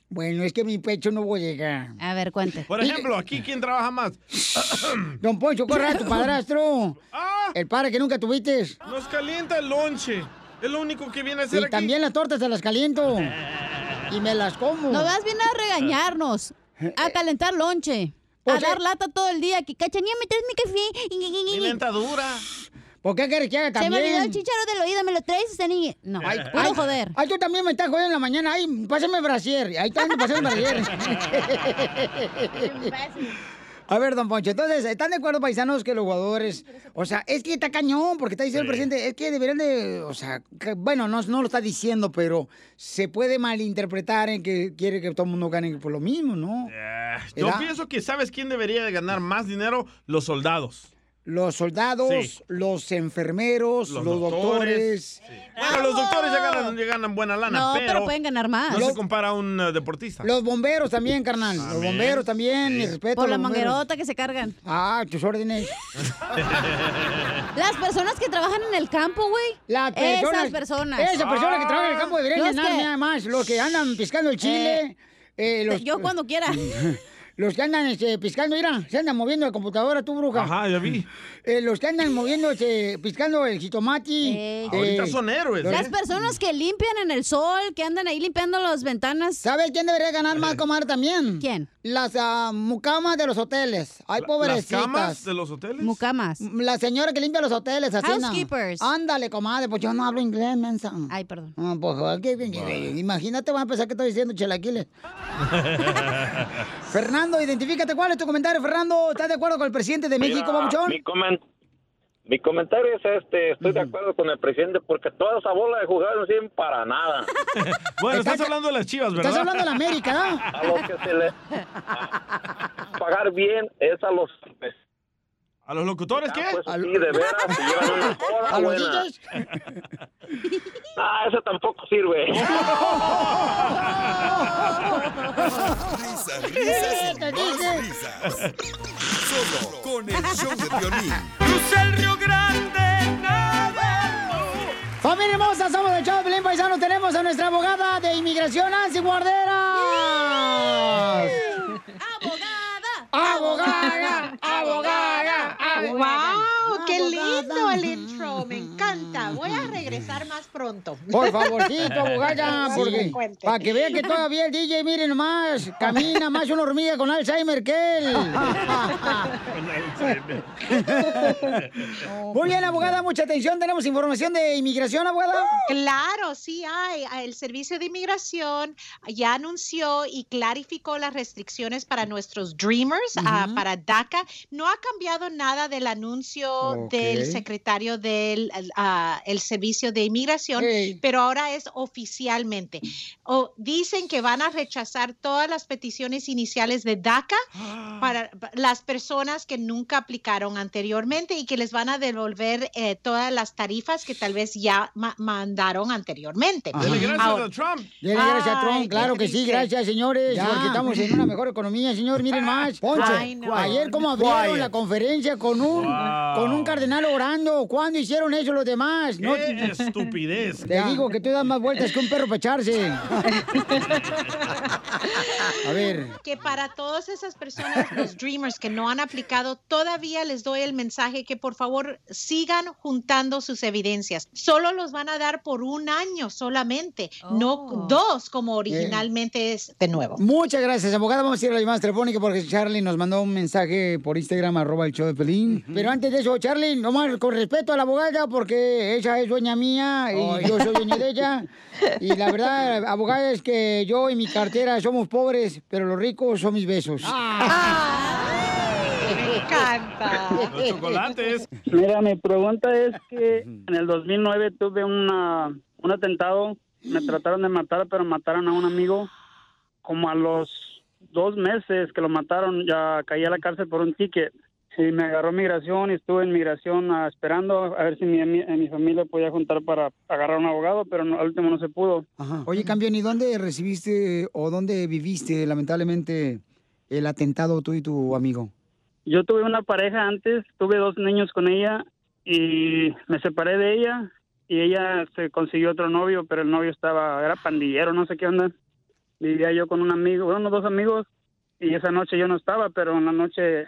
S1: Bueno, es que mi pecho no voy a llegar.
S8: A ver, cuente.
S3: Por ejemplo, aquí, ¿quién trabaja más?
S1: Don Poncho, corre a tu padrastro.
S3: Ah.
S1: El padre que nunca tuviste.
S3: Nos calienta el lonche. Es lo único que viene a hacer
S1: Y
S3: aquí.
S1: también las tortas se las caliento. Y me las como.
S8: No vas bien a regañarnos, a calentar lonche, a dar
S1: eh.
S8: lata todo el día. Que cachanía, me traes mi café.
S3: Mi dentadura.
S1: ¿Por qué quieres que haga
S8: Se
S1: también?
S8: me olvidó el chicharo del oído, ¿me lo traes esta niña? No,
S1: Ay,
S8: puro
S1: ay,
S8: joder.
S1: Ay, tú también me estás jodiendo en la mañana. Ay, pásame el brasier. Ahí está, pásame el brasier. A ver, don Poncho, entonces, ¿están de acuerdo, paisanos, que los jugadores, o sea, es que está cañón, porque está diciendo el presidente, es que deberían de, o sea, que- bueno, no, no lo está diciendo, pero se puede malinterpretar en que quiere que todo el mundo gane por lo mismo, ¿no?
S3: Yo
S1: ¿Verdad?
S3: pienso que ¿sabes quién debería de ganar más dinero? Los soldados.
S1: Los soldados,
S3: Sí.
S1: los enfermeros, los,
S3: Los
S1: doctores.
S3: doctores. Bueno, los doctores ya ganan, ya ganan buena lana,
S8: No,
S3: pero...
S8: pero pueden ganar más.
S3: No
S8: Los-
S3: se compara a un eh, deportista.
S1: Los bomberos también, carnal. Los bomberos también, mi respeto.
S8: Por
S1: a
S8: la manguerota que se cargan.
S1: Ah, tus órdenes.
S8: Las personas que trabajan en el campo, güey.
S1: Las personas-
S8: Esas personas.
S1: Esa persona que trabaja en el campo deberían ganar
S8: que-
S1: nada más. Los que andan piscando el chile. eh, los,
S8: Yo cuando quiera.
S1: Los que andan este, piscando, mira, se andan moviendo la computadora, tú, bruja.
S3: Ajá, ya vi.
S1: Eh, los que andan moviendo, este, piscando el jitomati.
S8: Ey.
S3: Ahorita son héroes,
S1: los-
S3: ¿eh?
S8: Las personas que limpian en el sol, que andan ahí limpiando las ventanas.
S1: ¿Sabes quién debería ganar más, comadre, también?
S8: ¿Quién?
S1: Las ah, mucamas de los hoteles. Ay,
S3: ¿Las
S1: pobrecitas.
S3: camas de los hoteles?
S8: Mucamas.
S1: La señora que limpia los hoteles, así. ¿no?
S8: Housekeepers.
S1: Ándale, comadre, pues yo no hablo inglés, mensa.
S8: Ay, perdón.
S1: Ah, pues, ¿qué- qué- qué- imagínate, van a pensar que estoy diciendo chelaquiles. Fernando, identifícate. ¿Cuál es tu comentario, Fernando? ¿Estás de acuerdo con el presidente de México, Babuchón?
S27: Mi, comen- mi comentario es este, estoy de acuerdo con el presidente porque toda esa bola de jugadores no sirven para nada.
S3: Bueno, estás hablando de las chivas, ¿verdad?
S1: Estás hablando de la América, ¿no?
S27: A los que se le a pagar bien es a los
S3: ¿A los locutores qué?
S27: pues, sí, de veras, se llevan una hora
S1: ¿A los
S27: buena.
S1: DJs?
S27: Ah, eso tampoco sirve.
S5: Risas, risas y
S1: Te
S5: más
S1: dije.
S5: risas. Solo con el show de violín.
S12: Crucé el Río Grande,
S1: Familia hermosa, somos el Chavo Pelín Paisano. Tenemos a nuestra abogada de inmigración, Nancy Guarderas.
S8: ¡Abogada!
S1: ¡Abogada!
S28: ¡Wow! ¡Qué lindo el intro! Me encanta. Voy a regresar más pronto.
S1: Por favorcito, abogada, porque para que vean que todavía el DJ, miren nomás, camina más una hormiga con Alzheimer que él. Muy bien, abogada, mucha atención. Tenemos información de inmigración, abogada.
S28: Claro, sí hay. El Servicio de Inmigración ya anunció y clarificó las restricciones para nuestros Dreamers,
S29: Ujú.
S28: para DACA. No ha cambiado nada del anuncio del secretario del ah, el Servicio de Inmigración, pero ahora es oficialmente. O dicen que van a rechazar todas las peticiones iniciales de DACA para pa- las personas que nunca aplicaron anteriormente y que les van a devolver eh, todas las tarifas que tal vez ya ma- mandaron anteriormente.
S3: Dele gracias
S28: Ahora-
S3: a Trump.
S1: Dele gracias a Trump, claro que sí, gracias señores,
S28: Ya.
S1: porque estamos en una mejor economía, señor, miren más. Poncho,
S28: Ay, no.
S1: ayer como abrieron
S3: Quiet.
S1: la conferencia con un,
S3: Wow.
S1: con un cardenal orando, ¿cuándo hicieron eso los demás? No-
S3: ¡Qué estupidez!
S1: Te digo que tú das más vueltas que un perro para echarse. A ver.
S28: que para todas esas personas, los Dreamers que no han aplicado, todavía les doy el mensaje que por favor sigan juntando sus evidencias. Solo los van a dar por un año solamente, no dos como originalmente es de nuevo.
S1: Muchas gracias, abogada. Vamos a ir a la llamada telefónica porque Charlie nos mandó un mensaje por Instagram, arroba el show de Pelín. Pero antes de eso, Charlie, nomás con respeto a la abogada porque ella es dueña mía y yo soy dueño de ella. Y la verdad, abogada, es que yo y mi cartera somos pobres, pero los ricos son mis besos.
S28: Me encanta.
S3: Los chocolates.
S29: Mira, mi pregunta es que en el 2009 tuve una, un atentado, me trataron de matar, pero mataron a un amigo. Como a los dos meses que lo mataron, ya caí a la cárcel por un ticket. Y me agarró migración y estuve en migración ah, esperando a ver si mi, mi, mi familia podía juntar para agarrar un abogado, pero no- al último no se pudo.
S1: Oye, campeón, ¿y dónde recibiste o dónde viviste lamentablemente el atentado tú y tu amigo?
S29: Yo tuve una pareja antes, tuve dos niños con ella y me separé de ella y ella se consiguió otro novio, pero el novio estaba, era pandillero, no sé qué onda. Vivía yo con un amigo, bueno, dos amigos y esa noche yo no estaba, pero en la noche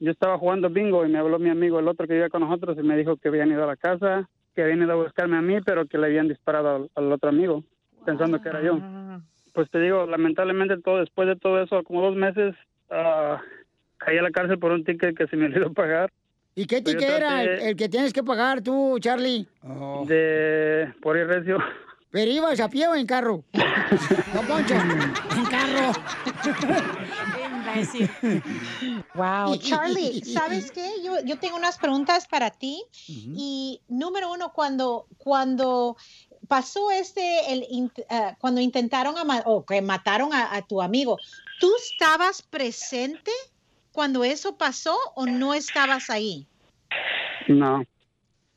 S29: yo estaba jugando bingo y me habló mi amigo, el otro que vivía con nosotros, y me dijo que habían ido a la casa, que habían ido a buscarme a mí, pero que le habían disparado al, al otro amigo, pensando que era yo. Pues te digo, lamentablemente todo después de todo eso, como dos meses, ah, caí a la cárcel por un ticket que se me olvidó pagar.
S1: ¿Y qué
S29: Pues
S1: ticket era el, que tienes que pagar tú, Charlie?
S29: De por ir recio.
S1: ¿Pero ibas a pie o en carro? No, Poncho, en carro.
S28: Wow, Charlie, ¿sabes qué? Yo, yo tengo unas preguntas para ti. Y número uno, cuando, cuando pasó este, el, int- ah, cuando intentaron a ma- o que mataron a, a tu amigo, ¿tú estabas presente cuando eso pasó o no estabas ahí?
S29: No.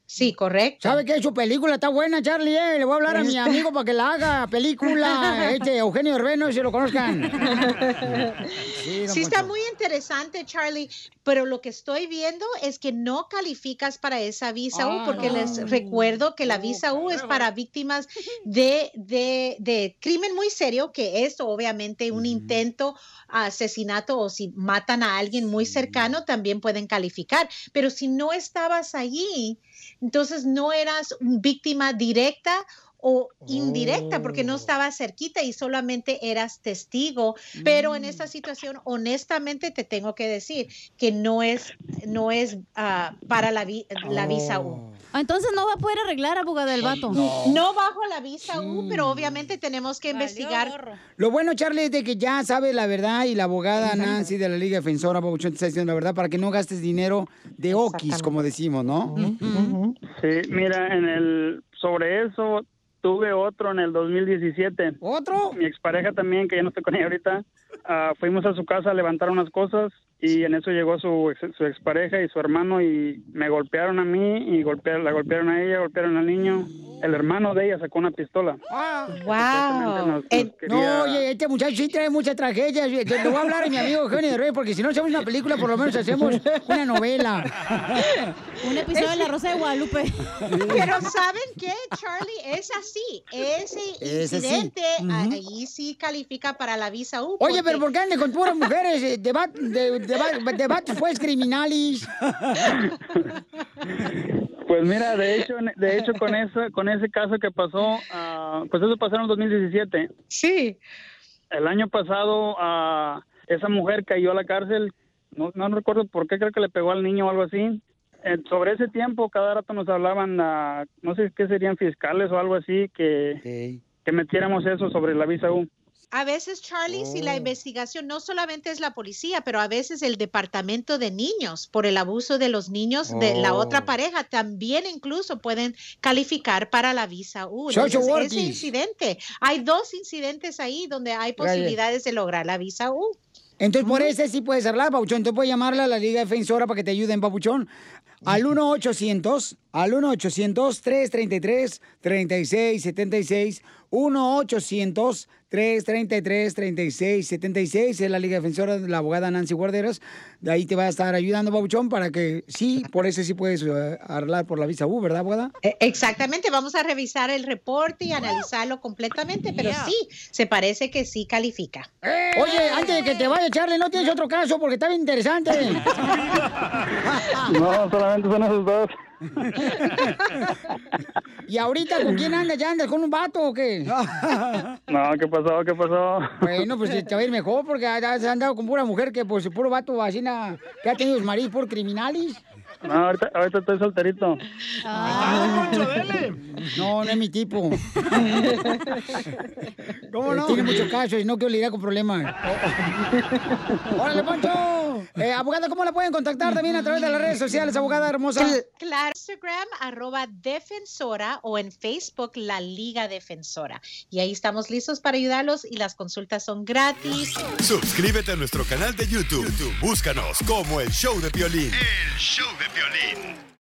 S28: Sí, correcto.
S1: ¿Sabe qué? Su película está buena, Charlie, eh? Le voy a hablar a mi amigo para que la haga película, este Eugenio Herbeno, si lo conozcan.
S28: Sí, está muy interesante, Charlie, pero lo que estoy viendo es que no calificas para esa visa U, porque les recuerdo que la visa U es para víctimas de, de, de crimen muy serio, que es obviamente un intento asesinato o si matan a alguien muy cercano, también pueden calificar. Pero si no estabas allí, entonces no eras víctima directa o indirecta porque no estabas cerquita y solamente eras testigo, pero en esta situación honestamente te tengo que decir que no es no es ah, para la, vi- la visa U.
S8: Ah, Entonces no va a poder arreglar, abogada del vato.
S28: No. bajo la visa U, pero obviamente tenemos que investigar.
S1: Lo bueno, Charlie, es de que ya sabe la verdad y la abogada Nancy de la Liga Defensora, Pabuchón, te está diciendo la verdad para que no gastes dinero de okis, como decimos, ¿no?
S29: Sí, mira, en el sobre eso tuve otro en el 2017.
S1: ¿Otro?
S29: Mi expareja también, que ya no estoy con ella ahorita, ah, fuimos a su casa a levantar unas cosas y en eso llegó su, ex- su expareja y su hermano y me golpearon a mí y golpearon, la golpearon a ella, golpearon al niño. El hermano de ella sacó una pistola.
S28: Wow.
S1: No, oye, este muchacho sí trae mucha tragedia. Le voy a hablar a mi amigo Eugenio de Rey, porque si no hacemos una película, por lo menos hacemos una novela.
S8: Un episodio de La Rosa de Guadalupe.
S28: Pero ¿saben qué, Charlie? Es así. Ese incidente ahí sí califica para la visa U.
S1: Oye,
S28: porque-
S1: pero ¿por qué andan con puras mujeres? Eh, Debat, de, deba- debates pues criminales.
S29: Pues mira, de hecho, de hecho con eso, con ese caso que pasó, ah, pues eso pasó en el 2017.
S28: Sí.
S29: El año pasado, ah, esa mujer cayó a la cárcel. No, no recuerdo por qué, creo que le pegó al niño o algo así. Eh, sobre ese tiempo, cada rato nos hablaban, ah, no sé qué serían fiscales o algo así, que, que metiéramos eso sobre la visa U.
S28: A veces, Charlie, si
S1: Oh.
S28: la investigación no solamente es la policía, pero a veces el departamento de niños por el abuso de los niños de la
S1: Oh.
S28: otra pareja también incluso pueden calificar para la visa U. Entonces, ese incidente, hay dos incidentes ahí donde hay posibilidades de lograr la visa U.
S1: Entonces, por ese sí puedes hablar, Papuchón. Entonces, puedes llamarle a la Liga Defensora para que te ayuden, Papuchón. Al 1-800, al 1-800-333-3676. 1-800-333-3676. Es la Liga Defensora de la abogada Nancy Guarderas. De ahí te va a estar ayudando, Papuchón, para que sí, por ese sí puedes eh, hablar por la visa U, ¿verdad, abogada?
S28: E- Exactamente, vamos a revisar el reporte y analizarlo completamente, pero sí, se parece que sí califica.
S1: Oye, antes de que te vaya, Charlie, ¿no tienes otro caso? Porque está bien interesante.
S29: No, solamente son esos dos.
S1: ¿Y ahorita con quién andas? ¿Ya andas con un vato o qué?
S29: No, ¿qué pasó? ¿Qué pasó?
S1: Bueno, pues te va a ir mejor porque has andado con pura mujer que, pues, puro vato vacina que ha tenido sus maridos por criminales.
S29: No, ahorita, ahorita estoy solterito.
S1: No, no es mi tipo. ¿Cómo no? Tiene mucho caso y no quiero lidiar con problemas. ¡Órale, Poncho! Eh, abogada, ¿cómo la pueden contactar también a través de las redes sociales, abogada hermosa?
S28: Cl- Claro, Instagram, arroba defensora o en Facebook, la Liga Defensora. Y ahí estamos listos para ayudarlos y las consultas son gratis.
S5: Suscríbete a nuestro canal de YouTube. YouTube, Búscanos como El Show de Violín. El Show de Violín.